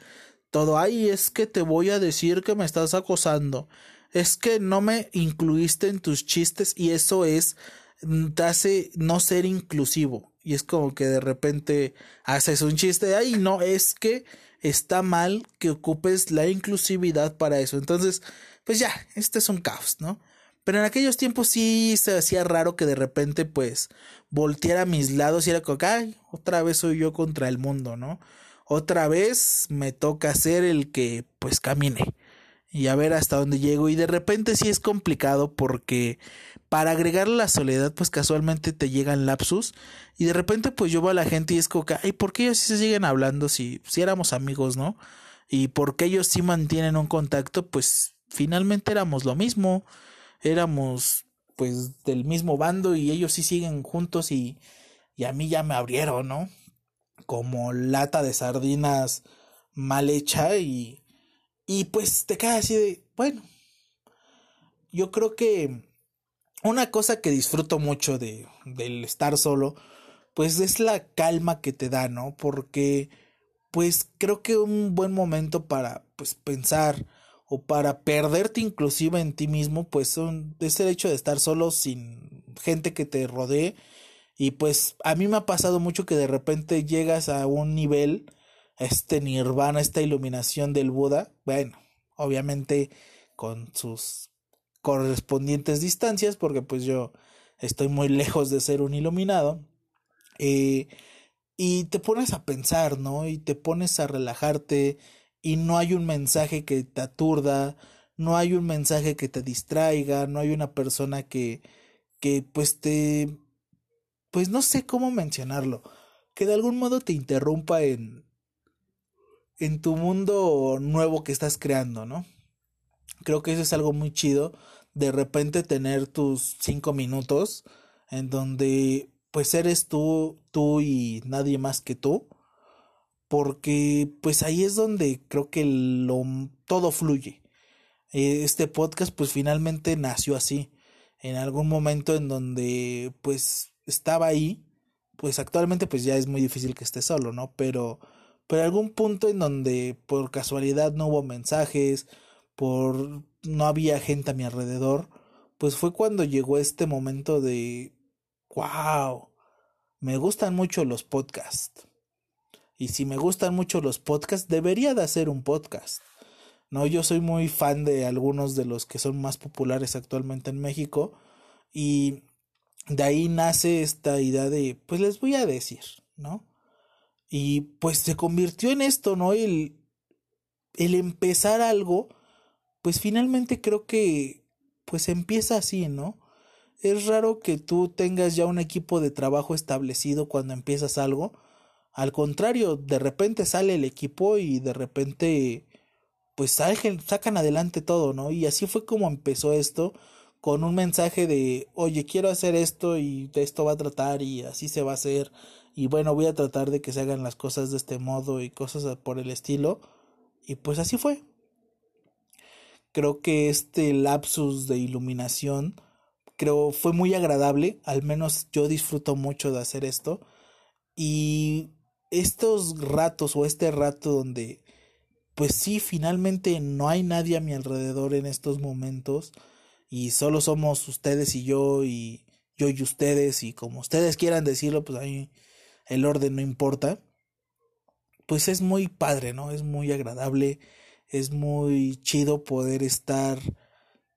S3: todo, ay, es que te voy a decir que me estás acosando, es que no me incluiste en tus chistes y eso es, mm, te hace no ser inclusivo y es como que de repente haces un chiste, ay, no, es que está mal que ocupes la inclusividad para eso, entonces, pues ya, este es un caos, ¿no? Pero en aquellos tiempos sí se hacía raro que de repente pues volteara a mis lados y era como, ay, otra vez soy yo contra el mundo, ¿no? Otra vez me toca ser el que pues camine y a ver hasta dónde llego y de repente sí es complicado porque para agregar la soledad pues casualmente te llegan lapsus y de repente pues yo veo a la gente y es como, ay, ¿por qué ellos sí se siguen hablando si, si éramos amigos, ¿no? Y porque ellos sí mantienen un contacto pues finalmente éramos lo mismo éramos pues del mismo bando y ellos sí siguen juntos y, y a mí ya me abrieron, ¿no? Como lata de sardinas mal hecha y, y pues te quedas así de, bueno, yo creo que una cosa que disfruto mucho de, del estar solo, pues es la calma que te da, ¿no? Porque pues creo que un buen momento para pues pensar o para perderte inclusive en ti mismo, pues son, es el hecho de estar solo sin gente que te rodee. Y pues a mí me ha pasado mucho que de repente llegas a un nivel, este nirvana, esta iluminación del Buda, bueno, obviamente con sus correspondientes distancias, porque pues yo estoy muy lejos de ser un iluminado. Eh, y te pones a pensar, ¿no? Y te pones a relajarte y no hay un mensaje que te aturda, no hay un mensaje que te distraiga, no hay una persona que, que pues te, pues no sé cómo mencionarlo, que de algún modo te interrumpa en, en tu mundo nuevo que estás creando, ¿no? Creo que eso es algo muy chido, de repente tener tus cinco minutos en donde pues eres tú, tú y nadie más que tú, porque pues ahí es donde creo que lo, todo fluye. Eh, este podcast pues finalmente nació así, en algún momento en donde pues estaba ahí, pues actualmente pues ya es muy difícil que esté solo, ¿no? Pero, pero algún punto en donde por casualidad no hubo mensajes, por no había gente a mi alrededor, pues fue cuando llegó este momento de wow, me gustan mucho los podcasts. Y si me gustan mucho los podcasts, debería de hacer un podcast. No, yo soy muy fan de algunos de los que son más populares actualmente en México y de ahí nace esta idea de, pues les voy a decir, ¿no? Y pues se convirtió en esto, ¿no? El, el empezar algo, pues finalmente creo que, pues empieza así, ¿no? es raro que tú tengas ya un equipo de trabajo establecido cuando empiezas algo. Al contrario, de repente sale el equipo y de repente pues sacan adelante todo, ¿no? Y así fue como empezó esto, con un mensaje de, oye, quiero hacer esto y de esto va a tratar y así se va a hacer. Y bueno, voy a tratar de que se hagan las cosas de este modo y cosas por el estilo. Y pues así fue. Creo que este lapsus de iluminación creo fue muy agradable, al menos yo disfruto mucho de hacer esto y estos ratos o este rato donde pues sí, finalmente no hay nadie a mi alrededor en estos momentos y solo somos ustedes y yo y yo y ustedes y como ustedes quieran decirlo, pues ahí el orden no importa. Pues es muy padre, ¿no? Es muy agradable, es muy chido poder estar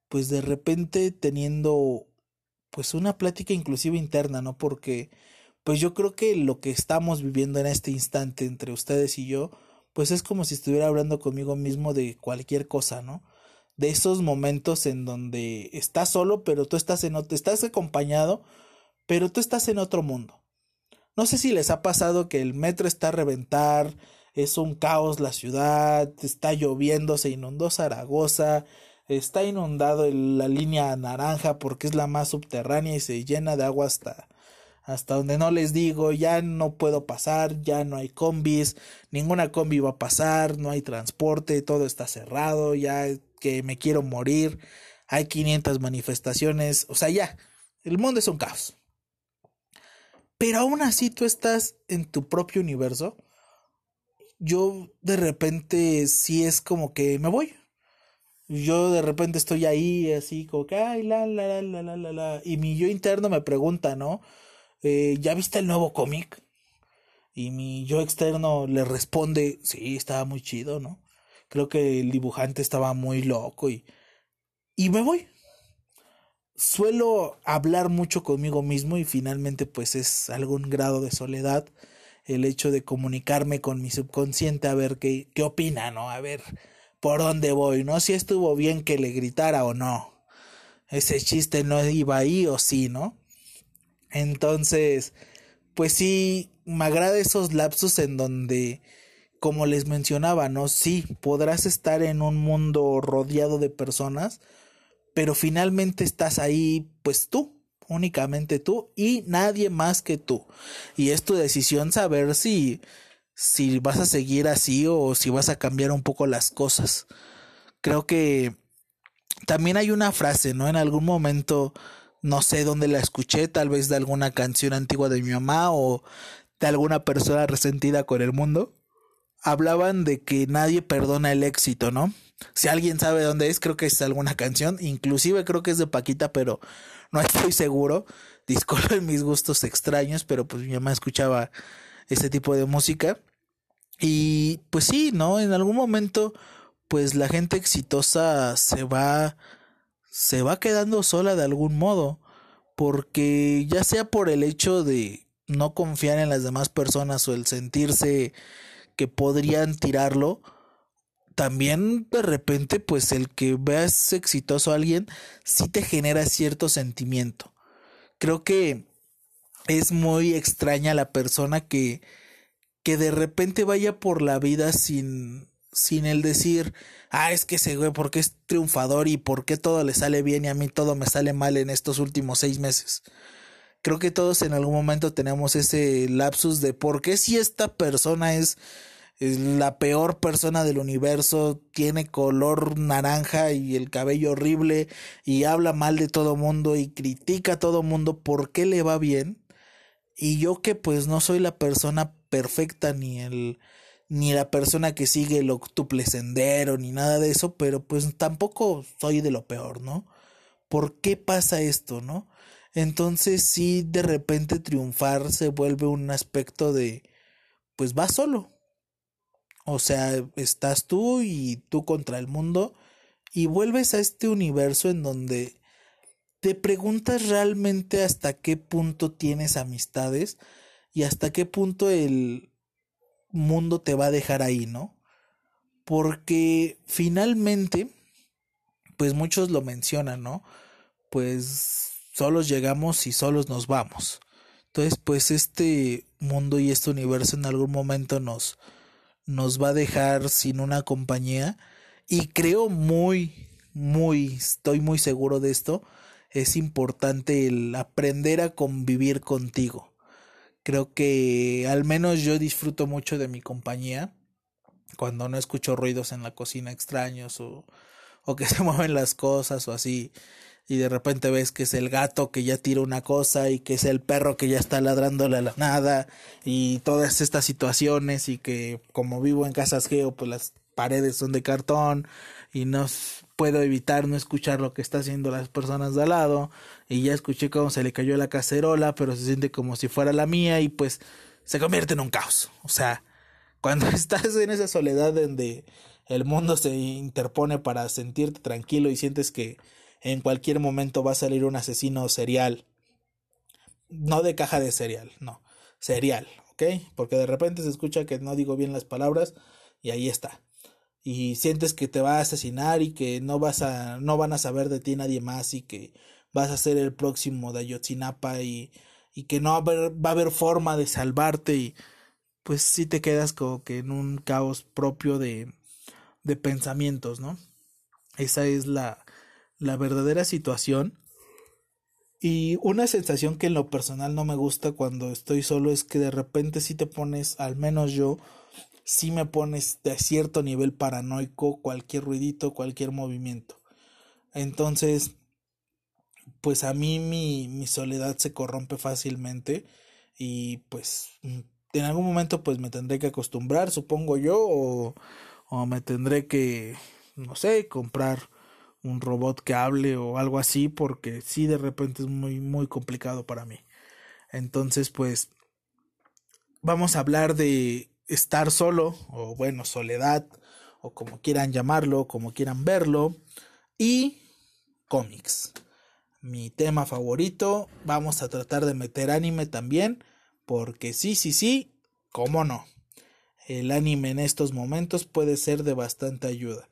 S3: pues de repente teniendo pues una plática inclusive interna, ¿no? Porque pues yo creo que lo que estamos viviendo en este instante entre ustedes y yo, pues es como si estuviera hablando conmigo mismo de cualquier cosa, ¿no? De esos momentos en donde estás solo, pero tú estás en otro, estás acompañado, pero tú estás en otro mundo. No sé si les ha pasado que el metro está a reventar, es un caos la ciudad, está lloviendo, se inundó Zaragoza, está inundado la línea naranja porque es la más subterránea y se llena de agua hasta hasta donde no les digo, ya no puedo pasar, ya no hay combis, ninguna combi va a pasar, no hay transporte, todo está cerrado, ya que me quiero morir, hay 500 manifestaciones, o sea, ya, el mundo es un caos. Pero aún así tú estás en tu propio universo. Yo de repente sí es como que me voy, yo de repente estoy ahí así como que, ay, la, la, la, la, la, la, y mi yo interno me pregunta, ¿no? Eh, ¿Ya viste el nuevo cómic? Y mi yo externo le responde, sí, estaba muy chido, ¿no? Creo que el dibujante estaba muy loco y... Y me voy. Suelo hablar mucho conmigo mismo y finalmente pues es algún grado de soledad el hecho de comunicarme con mi subconsciente a ver qué, qué opina, ¿no? A ver, por dónde voy, ¿no? Si estuvo bien que le gritara o no. Ese chiste no iba ahí o sí, ¿no? Entonces, pues sí, me agrada esos lapsos en donde, como les mencionaba, ¿no? Sí, podrás estar en un mundo rodeado de personas, pero finalmente estás ahí, pues tú, únicamente tú y nadie más que tú. Y es tu decisión saber si si vas a seguir así o si vas a cambiar un poco las cosas. Creo que también hay una frase, ¿no? En algún momento no sé dónde la escuché, tal vez de alguna canción antigua de mi mamá o de alguna persona resentida con el mundo, hablaban de que nadie perdona el éxito, ¿no? Si alguien sabe dónde es, creo que es alguna canción, inclusive creo que es de Paquita, pero no estoy seguro. Disculpen mis gustos extraños, pero pues mi mamá escuchaba ese tipo de música. Y pues sí, ¿no? En algún momento, pues la gente exitosa se va, se va quedando sola de algún modo, porque ya sea por el hecho de no confiar en las demás personas o el sentirse que podrían tirarlo, también de repente pues el que veas exitoso a alguien sí te genera cierto sentimiento. Creo que es muy extraña la persona que que de repente vaya por la vida sin sin el decir, ah, es que ese güey, porque es triunfador y por qué todo le sale bien y a mí todo me sale mal en estos últimos seis meses. Creo que todos en algún momento tenemos ese lapsus de por qué si esta persona es la peor persona del universo, tiene color naranja y el cabello horrible y habla mal de todo mundo y critica a todo mundo, ¿por qué le va bien? Y yo que pues no soy la persona perfecta ni el ni la persona que sigue el octuple sendero ni nada de eso, pero pues tampoco soy de lo peor, ¿no? ¿Por qué pasa esto, no? Entonces sí de repente triunfar se vuelve un aspecto de pues va solo, o sea, estás tú y tú contra el mundo y vuelves a este universo en donde te preguntas realmente hasta qué punto tienes amistades y hasta qué punto el mundo te va a dejar ahí, ¿no? Porque finalmente, pues muchos lo mencionan, ¿no? Pues solos llegamos y solos nos vamos. Entonces, pues este mundo y este universo en algún momento nos, nos va a dejar sin una compañía y creo muy, muy, estoy muy seguro de esto, es importante el aprender a convivir contigo. Creo que al menos yo disfruto mucho de mi compañía cuando no escucho ruidos en la cocina extraños o, o que se mueven las cosas o así y de repente ves que es el gato que ya tira una cosa y que es el perro que ya está ladrándole a la nada y todas estas situaciones y que como vivo en casas geo pues las paredes son de cartón y no puedo evitar no escuchar lo que está haciendo las personas de al lado y ya escuché cómo se le cayó la cacerola pero se siente como si fuera la mía y pues se convierte en un caos o sea cuando estás en esa soledad donde el mundo se interpone para sentirte tranquilo y sientes que en cualquier momento va a salir un asesino serial. No de caja de cereal, no, serial, ¿ok? Porque de repente se escucha que no digo bien las palabras y ahí está. Y sientes que te va a asesinar y que no vas a, no van a saber de ti nadie más y que vas a ser el próximo de Ayotzinapa y, y que no va a, haber, va a haber forma de salvarte y pues sí te quedas como que en un caos propio de, de pensamientos, ¿no? Esa es la, la verdadera situación. Y una sensación que en lo personal no me gusta cuando estoy solo es que de repente si te pones, al menos yo, si me pones de cierto nivel paranoico cualquier ruidito, cualquier movimiento. Entonces, pues a mí mi, mi soledad se corrompe fácilmente y pues en algún momento pues me tendré que acostumbrar, supongo yo, o, o me tendré que, no sé, comprar un robot que hable o algo así, porque sí de repente es muy, muy complicado para mí. Entonces, pues, vamos a hablar de estar solo, o bueno, soledad, o como quieran llamarlo, como quieran verlo, y cómics. Mi tema favorito, vamos a tratar de meter anime también, porque sí, sí, sí, cómo no. El anime en estos momentos puede ser de bastante ayuda,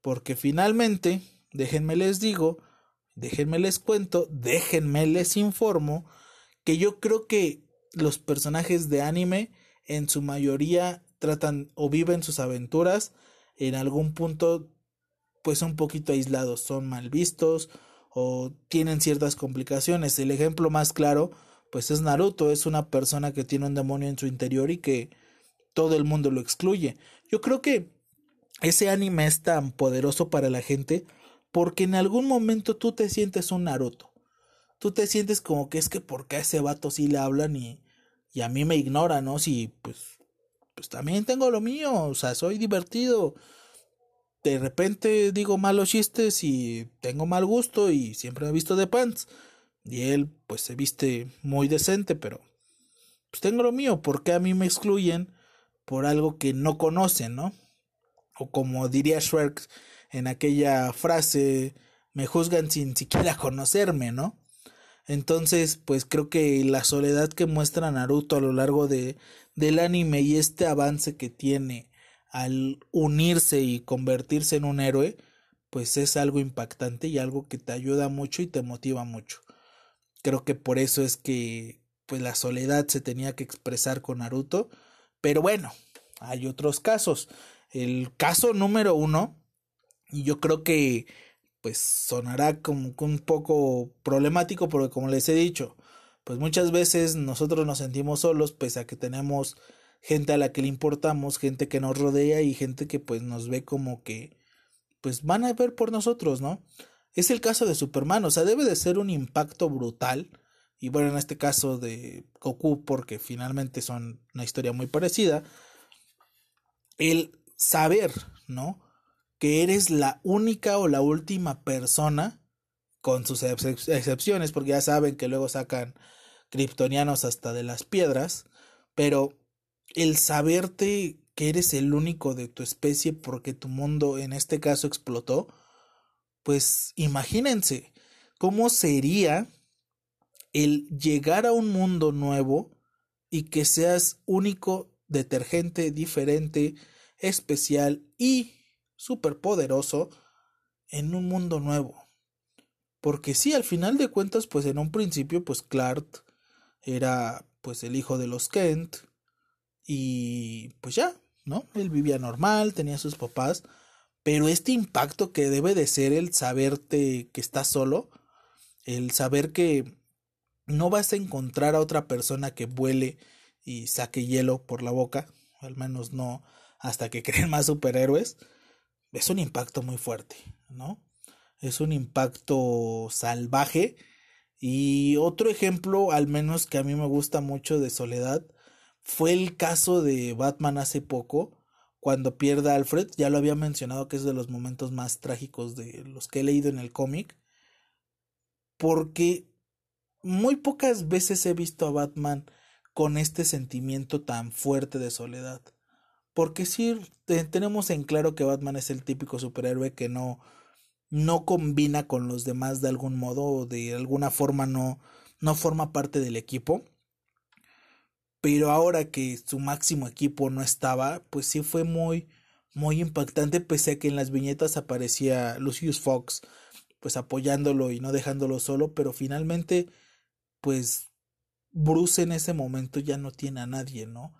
S3: porque finalmente déjenme les digo, déjenme les cuento, déjenme les informo que yo creo que los personajes de anime en su mayoría tratan o viven sus aventuras en algún punto pues un poquito aislados, son mal vistos o tienen ciertas complicaciones. El ejemplo más claro pues es Naruto, es una persona que tiene un demonio en su interior y que todo el mundo lo excluye. Yo creo que ese anime es tan poderoso para la gente porque en algún momento tú te sientes un Naruto. tú te sientes como que es que porque a ese vato sí le hablan y, y a mí me ignora, ¿no? Si pues, pues también tengo lo mío, o sea, soy divertido. De repente digo malos chistes y tengo mal gusto y siempre me he visto de pants. Y él pues se viste muy decente, pero pues tengo lo mío, ¿por qué a mí me excluyen por algo que no conocen, ¿no? O como diría Shrek en aquella frase, me juzgan sin siquiera conocerme, ¿no? Entonces, pues creo que la soledad que muestra Naruto a lo largo de, del anime y este avance que tiene al unirse y convertirse en un héroe, pues es algo impactante y algo que te ayuda mucho y te motiva mucho. Creo que por eso es que pues la soledad se tenía que expresar con Naruto, pero bueno, hay otros casos. El caso número uno, y yo creo que pues sonará como un poco problemático porque como les he dicho, pues muchas veces nosotros nos sentimos solos pese a que tenemos gente a la que le importamos, gente que nos rodea y gente que pues nos ve como que pues van a ver por nosotros, ¿no? Es el caso de Superman, o sea, debe de ser un impacto brutal y bueno, en este caso de Goku porque finalmente son una historia muy parecida, el saber, ¿no? Que eres la única o la última persona, con sus excepciones, porque ya saben que luego sacan kryptonianos hasta de las piedras, pero el saberte que eres el único de tu especie porque tu mundo en este caso explotó, pues imagínense cómo sería el llegar a un mundo nuevo y que seas único, detergente, diferente, especial y poderoso en un mundo nuevo. Porque sí, al final de cuentas, pues en un principio, pues Clark era pues el hijo de los Kent y pues ya, ¿no? Él vivía normal, tenía sus papás, pero este impacto que debe de ser el saberte que estás solo, el saber que no vas a encontrar a otra persona que vuele y saque hielo por la boca, al menos no hasta que creen más superhéroes, es un impacto muy fuerte, ¿no? Es un impacto salvaje. Y otro ejemplo, al menos que a mí me gusta mucho de soledad, fue el caso de Batman hace poco, cuando pierde a Alfred. Ya lo había mencionado que es de los momentos más trágicos de los que he leído en el cómic. Porque muy pocas veces he visto a Batman con este sentimiento tan fuerte de soledad. Porque sí tenemos en claro que Batman es el típico superhéroe que no, no combina con los demás de algún modo o de alguna forma no, no forma parte del equipo. Pero ahora que su máximo equipo no estaba, pues sí fue muy, muy impactante, pese a que en las viñetas aparecía Lucius Fox, pues apoyándolo y no dejándolo solo, pero finalmente, pues Bruce en ese momento ya no tiene a nadie, ¿no?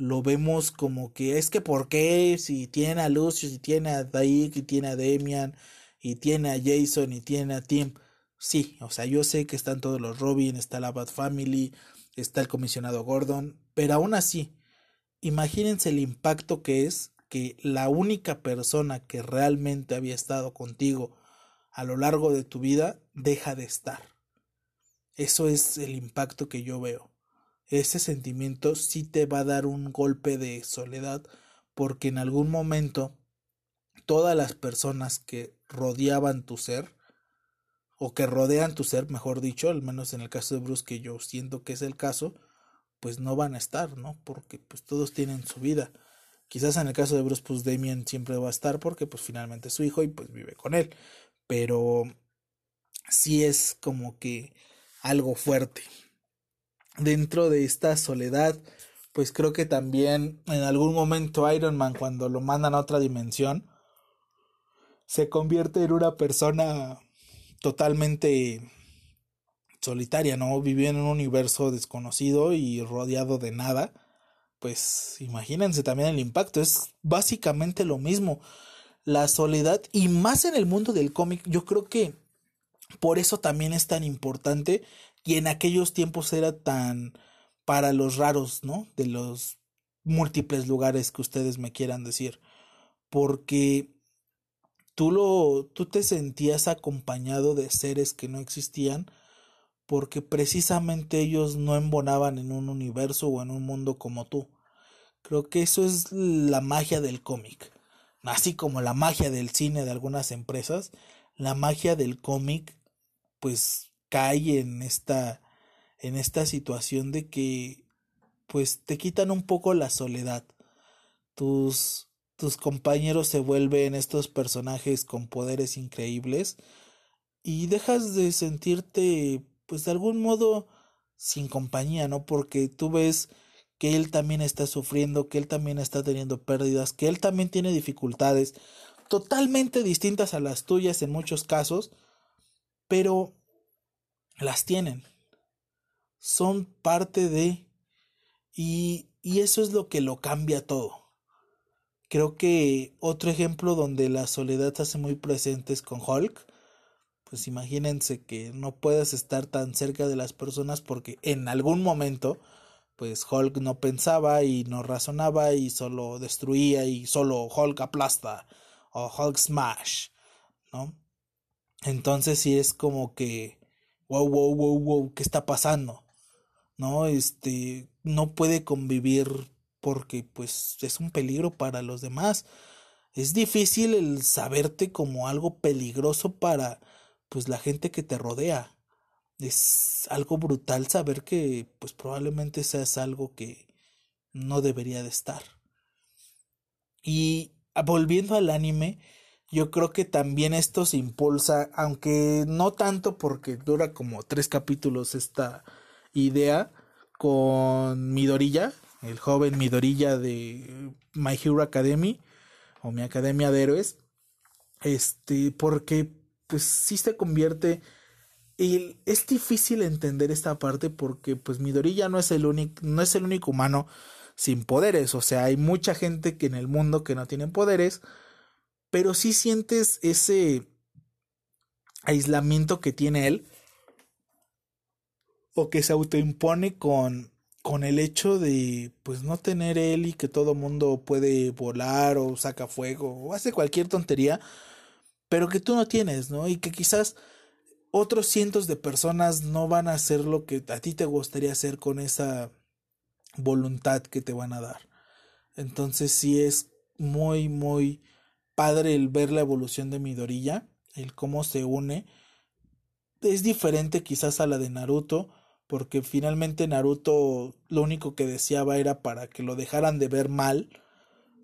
S3: Lo vemos como que es que por qué si tiene a Lucio, si tiene a Daik y tiene a Demian y tiene a Jason y tiene a Tim. Sí, o sea, yo sé que están todos los Robin, está la Bad Family, está el comisionado Gordon, pero aún así, imagínense el impacto que es que la única persona que realmente había estado contigo a lo largo de tu vida deja de estar. Eso es el impacto que yo veo ese sentimiento sí te va a dar un golpe de soledad porque en algún momento todas las personas que rodeaban tu ser o que rodean tu ser, mejor dicho, al menos en el caso de Bruce que yo siento que es el caso, pues no van a estar, ¿no? Porque pues todos tienen su vida. Quizás en el caso de Bruce pues Damien siempre va a estar porque pues finalmente es su hijo y pues vive con él, pero sí es como que algo fuerte dentro de esta soledad, pues creo que también en algún momento Iron Man cuando lo mandan a otra dimensión se convierte en una persona totalmente solitaria, ¿no? Viviendo en un universo desconocido y rodeado de nada. Pues imagínense también el impacto, es básicamente lo mismo. La soledad y más en el mundo del cómic, yo creo que por eso también es tan importante y en aquellos tiempos era tan para los raros, ¿no? De los múltiples lugares que ustedes me quieran decir, porque tú lo tú te sentías acompañado de seres que no existían, porque precisamente ellos no embonaban en un universo o en un mundo como tú. Creo que eso es la magia del cómic. Así como la magia del cine de algunas empresas, la magia del cómic pues cae en esta en esta situación de que pues te quitan un poco la soledad. Tus tus compañeros se vuelven estos personajes con poderes increíbles y dejas de sentirte pues de algún modo sin compañía, ¿no? Porque tú ves que él también está sufriendo, que él también está teniendo pérdidas, que él también tiene dificultades totalmente distintas a las tuyas en muchos casos, pero las tienen. Son parte de... Y, y eso es lo que lo cambia todo. Creo que otro ejemplo donde la soledad se hace muy presente es con Hulk. Pues imagínense que no puedas estar tan cerca de las personas porque en algún momento pues Hulk no pensaba y no razonaba y solo destruía y solo Hulk aplasta o Hulk smash, ¿no? Entonces sí es como que wow, wow, wow, wow, ¿qué está pasando? ¿No? Este, no puede convivir porque pues es un peligro para los demás. Es difícil el saberte como algo peligroso para pues la gente que te rodea. Es algo brutal saber que pues probablemente seas algo que no debería de estar. Y volviendo al anime, yo creo que también esto se impulsa, aunque no tanto porque dura como tres capítulos esta idea con Midorilla, el joven Midorilla de My Hero Academy o mi Academia de Héroes, este, porque pues sí se convierte y es difícil entender esta parte porque pues Midorilla no es el único no es el único humano sin poderes, o sea, hay mucha gente que en el mundo que no tienen poderes, pero sí sientes ese aislamiento que tiene él o que se autoimpone con con el hecho de pues no tener él y que todo mundo puede volar o saca fuego o hace cualquier tontería, pero que tú no tienes, ¿no? Y que quizás otros cientos de personas no van a hacer lo que a ti te gustaría hacer con esa voluntad que te van a dar. Entonces sí es muy, muy padre el ver la evolución de Midorilla, el cómo se une. Es diferente quizás a la de Naruto, porque finalmente Naruto lo único que deseaba era para que lo dejaran de ver mal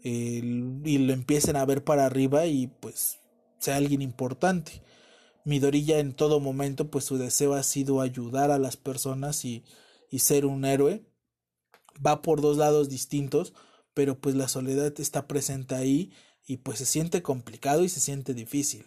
S3: y lo empiecen a ver para arriba y pues sea alguien importante. Midorilla en todo momento pues su deseo ha sido ayudar a las personas y, y ser un héroe. Va por dos lados distintos, pero pues la soledad está presente ahí y pues se siente complicado y se siente difícil.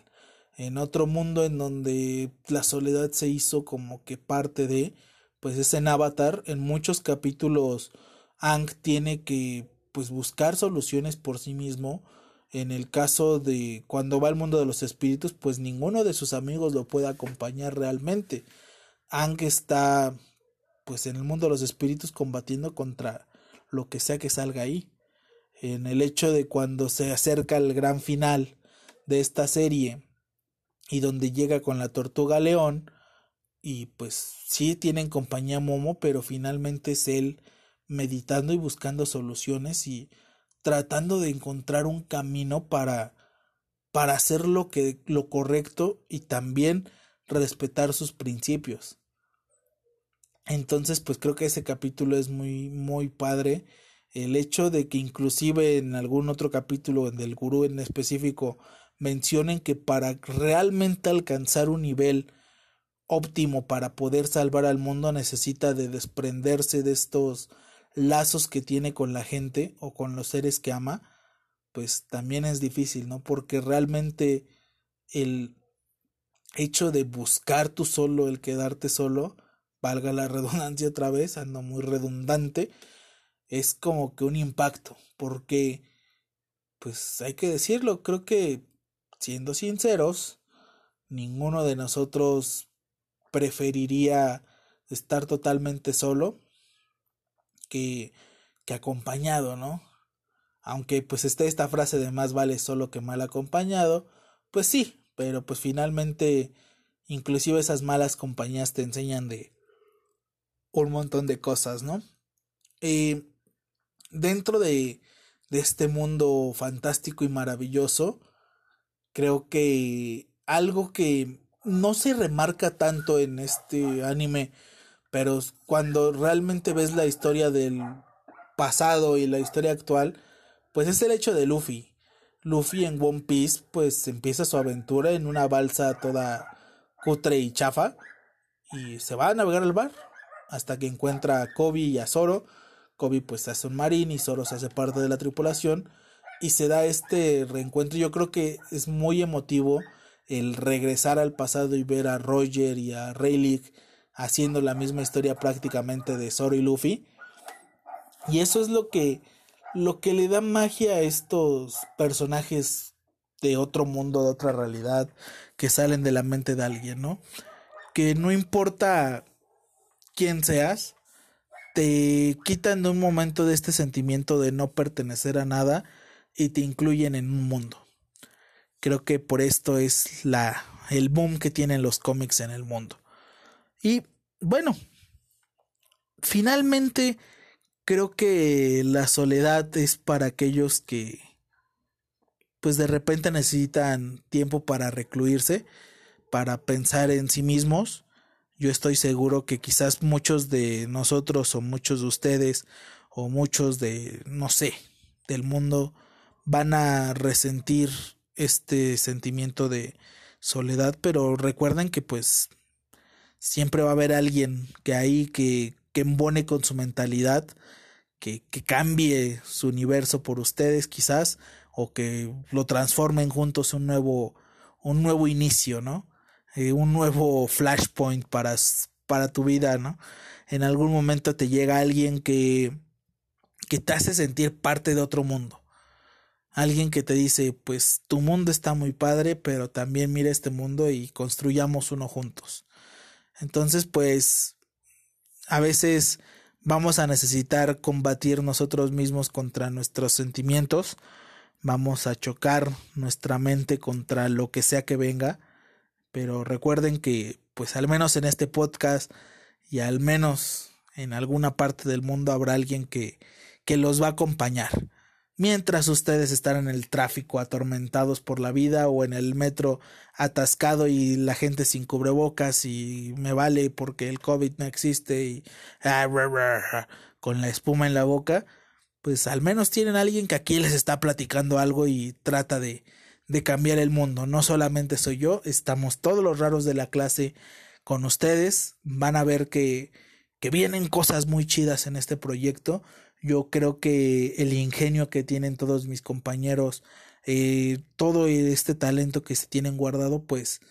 S3: En otro mundo en donde la soledad se hizo como que parte de, pues es en Avatar, en muchos capítulos Ang tiene que pues buscar soluciones por sí mismo en el caso de cuando va al mundo de los espíritus, pues ninguno de sus amigos lo puede acompañar realmente. Ang está pues en el mundo de los espíritus combatiendo contra lo que sea que salga ahí. En el hecho de cuando se acerca el gran final de esta serie y donde llega con la tortuga león y pues sí tienen compañía Momo, pero finalmente es él meditando y buscando soluciones y tratando de encontrar un camino para para hacer lo que lo correcto y también respetar sus principios. Entonces, pues creo que ese capítulo es muy muy padre. El hecho de que inclusive en algún otro capítulo del gurú en específico mencionen que para realmente alcanzar un nivel óptimo para poder salvar al mundo necesita de desprenderse de estos lazos que tiene con la gente o con los seres que ama, pues también es difícil, ¿no? Porque realmente el hecho de buscar tú solo, el quedarte solo, valga la redundancia otra vez, ando muy redundante, es como que un impacto, porque, pues hay que decirlo, creo que, siendo sinceros, ninguno de nosotros preferiría estar totalmente solo que, que acompañado, ¿no? Aunque pues esté esta frase de más vale solo que mal acompañado, pues sí, pero pues finalmente inclusive esas malas compañías te enseñan de un montón de cosas, ¿no? Eh, dentro de, de este mundo fantástico y maravilloso, creo que algo que no se remarca tanto en este anime, pero cuando realmente ves la historia del pasado y la historia actual, pues es el hecho de Luffy. Luffy en One Piece pues empieza su aventura en una balsa toda cutre y chafa y se va a navegar al bar hasta que encuentra a Kobe y a Zoro. Kobe pues hace un marín y Zoro se hace parte de la tripulación y se da este reencuentro. Yo creo que es muy emotivo el regresar al pasado y ver a Roger y a Rayleigh haciendo la misma historia prácticamente de Zoro y Luffy. Y eso es lo que lo que le da magia a estos personajes de otro mundo, de otra realidad, que salen de la mente de alguien, ¿no? Que no importa quién seas, te quitan de un momento de este sentimiento de no pertenecer a nada y te incluyen en un mundo. Creo que por esto es la el boom que tienen los cómics en el mundo. Y bueno, finalmente creo que la soledad es para aquellos que pues de repente necesitan tiempo para recluirse, para pensar en sí mismos. Yo estoy seguro que quizás muchos de nosotros o muchos de ustedes o muchos de, no sé, del mundo van a resentir este sentimiento de soledad, pero recuerden que pues siempre va a haber alguien que ahí que, que embone con su mentalidad, que, que cambie su universo por ustedes quizás, o que lo transformen juntos un nuevo, un nuevo inicio, ¿no? Eh, un nuevo flashpoint para, para tu vida, ¿no? En algún momento te llega alguien que, que te hace sentir parte de otro mundo alguien que te dice, pues tu mundo está muy padre, pero también mira este mundo y construyamos uno juntos. Entonces, pues, a veces vamos a necesitar combatir nosotros mismos contra nuestros sentimientos, vamos a chocar nuestra mente contra lo que sea que venga, pero recuerden que, pues, al menos en este podcast y al menos en alguna parte del mundo habrá alguien que, que los va a acompañar. Mientras ustedes están en el tráfico atormentados por la vida o en el metro atascado y la gente sin cubrebocas y me vale porque el COVID no existe y ah, con la espuma en la boca, pues al menos tienen alguien que aquí les está platicando algo y trata de, de cambiar el mundo. No solamente soy yo, estamos todos los raros de la clase con ustedes. Van a ver que, que vienen cosas muy chidas en este proyecto yo creo que el ingenio que tienen todos mis compañeros, eh, todo este talento que se tienen guardado, pues,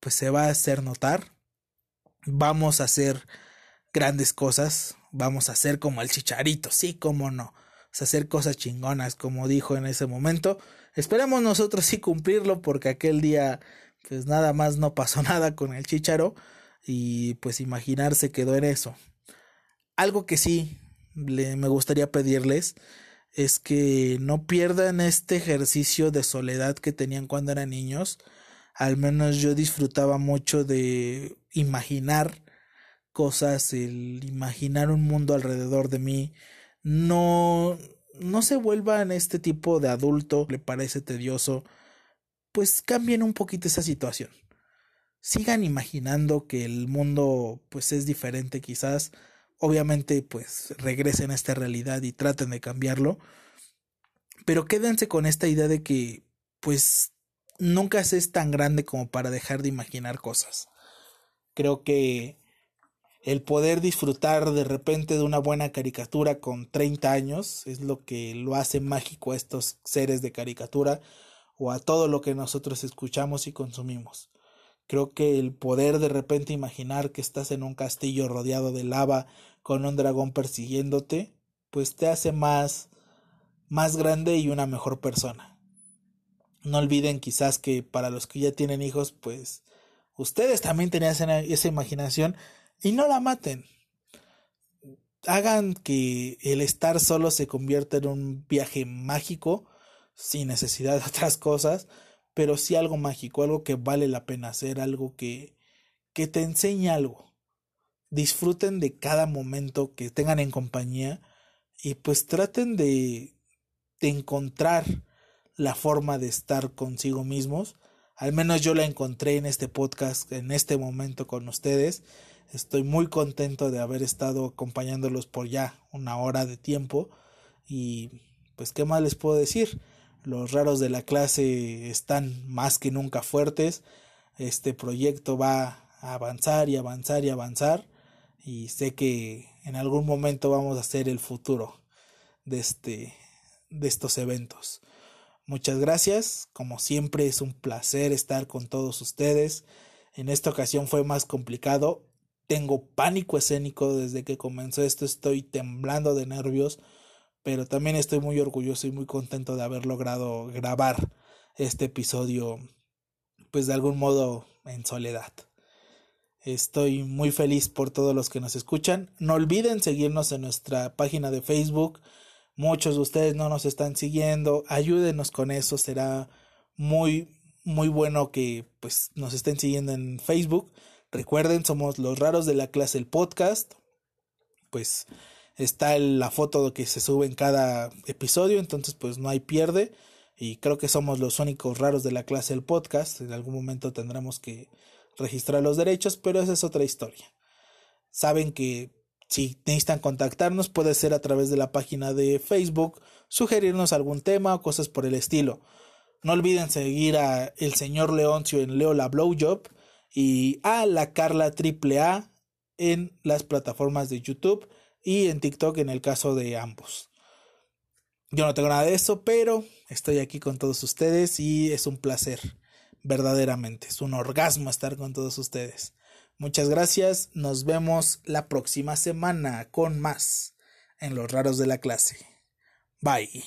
S3: pues se va a hacer notar. Vamos a hacer grandes cosas, vamos a hacer como el chicharito, sí, cómo no, hacer cosas chingonas, como dijo en ese momento. Esperemos nosotros sí cumplirlo, porque aquel día, pues nada más no pasó nada con el chicharo, y pues imaginarse quedó en eso. Algo que sí me gustaría pedirles es que no pierdan este ejercicio de soledad que tenían cuando eran niños. Al menos yo disfrutaba mucho de imaginar cosas, el imaginar un mundo alrededor de mí. No, no se vuelvan este tipo de adulto, le parece tedioso, pues cambien un poquito esa situación. Sigan imaginando que el mundo pues es diferente quizás obviamente pues regresen a esta realidad y traten de cambiarlo, pero quédense con esta idea de que pues nunca se es tan grande como para dejar de imaginar cosas. Creo que el poder disfrutar de repente de una buena caricatura con 30 años es lo que lo hace mágico a estos seres de caricatura o a todo lo que nosotros escuchamos y consumimos. Creo que el poder de repente imaginar que estás en un castillo rodeado de lava con un dragón persiguiéndote, pues te hace más más grande y una mejor persona. No olviden quizás que para los que ya tienen hijos, pues ustedes también tenían esa, esa imaginación y no la maten. Hagan que el estar solo se convierta en un viaje mágico, sin necesidad de otras cosas, pero sí algo mágico, algo que vale la pena hacer, algo que, que te enseñe algo. Disfruten de cada momento que tengan en compañía y pues traten de, de encontrar la forma de estar consigo mismos. Al menos yo la encontré en este podcast, en este momento con ustedes. Estoy muy contento de haber estado acompañándolos por ya una hora de tiempo. Y pues, ¿qué más les puedo decir? Los raros de la clase están más que nunca fuertes. Este proyecto va a avanzar y avanzar y avanzar. Y sé que en algún momento vamos a ser el futuro de, este, de estos eventos. Muchas gracias. Como siempre es un placer estar con todos ustedes. En esta ocasión fue más complicado. Tengo pánico escénico desde que comenzó esto. Estoy temblando de nervios pero también estoy muy orgulloso y muy contento de haber logrado grabar este episodio, pues de algún modo en soledad. Estoy muy feliz por todos los que nos escuchan. No olviden seguirnos en nuestra página de Facebook. Muchos de ustedes no nos están siguiendo. Ayúdenos con eso. Será muy, muy bueno que pues nos estén siguiendo en Facebook. Recuerden, somos los raros de la clase el podcast. Pues está la foto que se sube en cada episodio, entonces pues no hay pierde y creo que somos los únicos raros de la clase del podcast, en algún momento tendremos que registrar los derechos, pero esa es otra historia. Saben que si necesitan contactarnos puede ser a través de la página de Facebook, sugerirnos algún tema o cosas por el estilo. No olviden seguir a el señor Leoncio en Leo la Blowjob y a la Carla AAA en las plataformas de YouTube y en TikTok en el caso de ambos. Yo no tengo nada de eso, pero estoy aquí con todos ustedes y es un placer, verdaderamente, es un orgasmo estar con todos ustedes. Muchas gracias, nos vemos la próxima semana con más en los raros de la clase. Bye.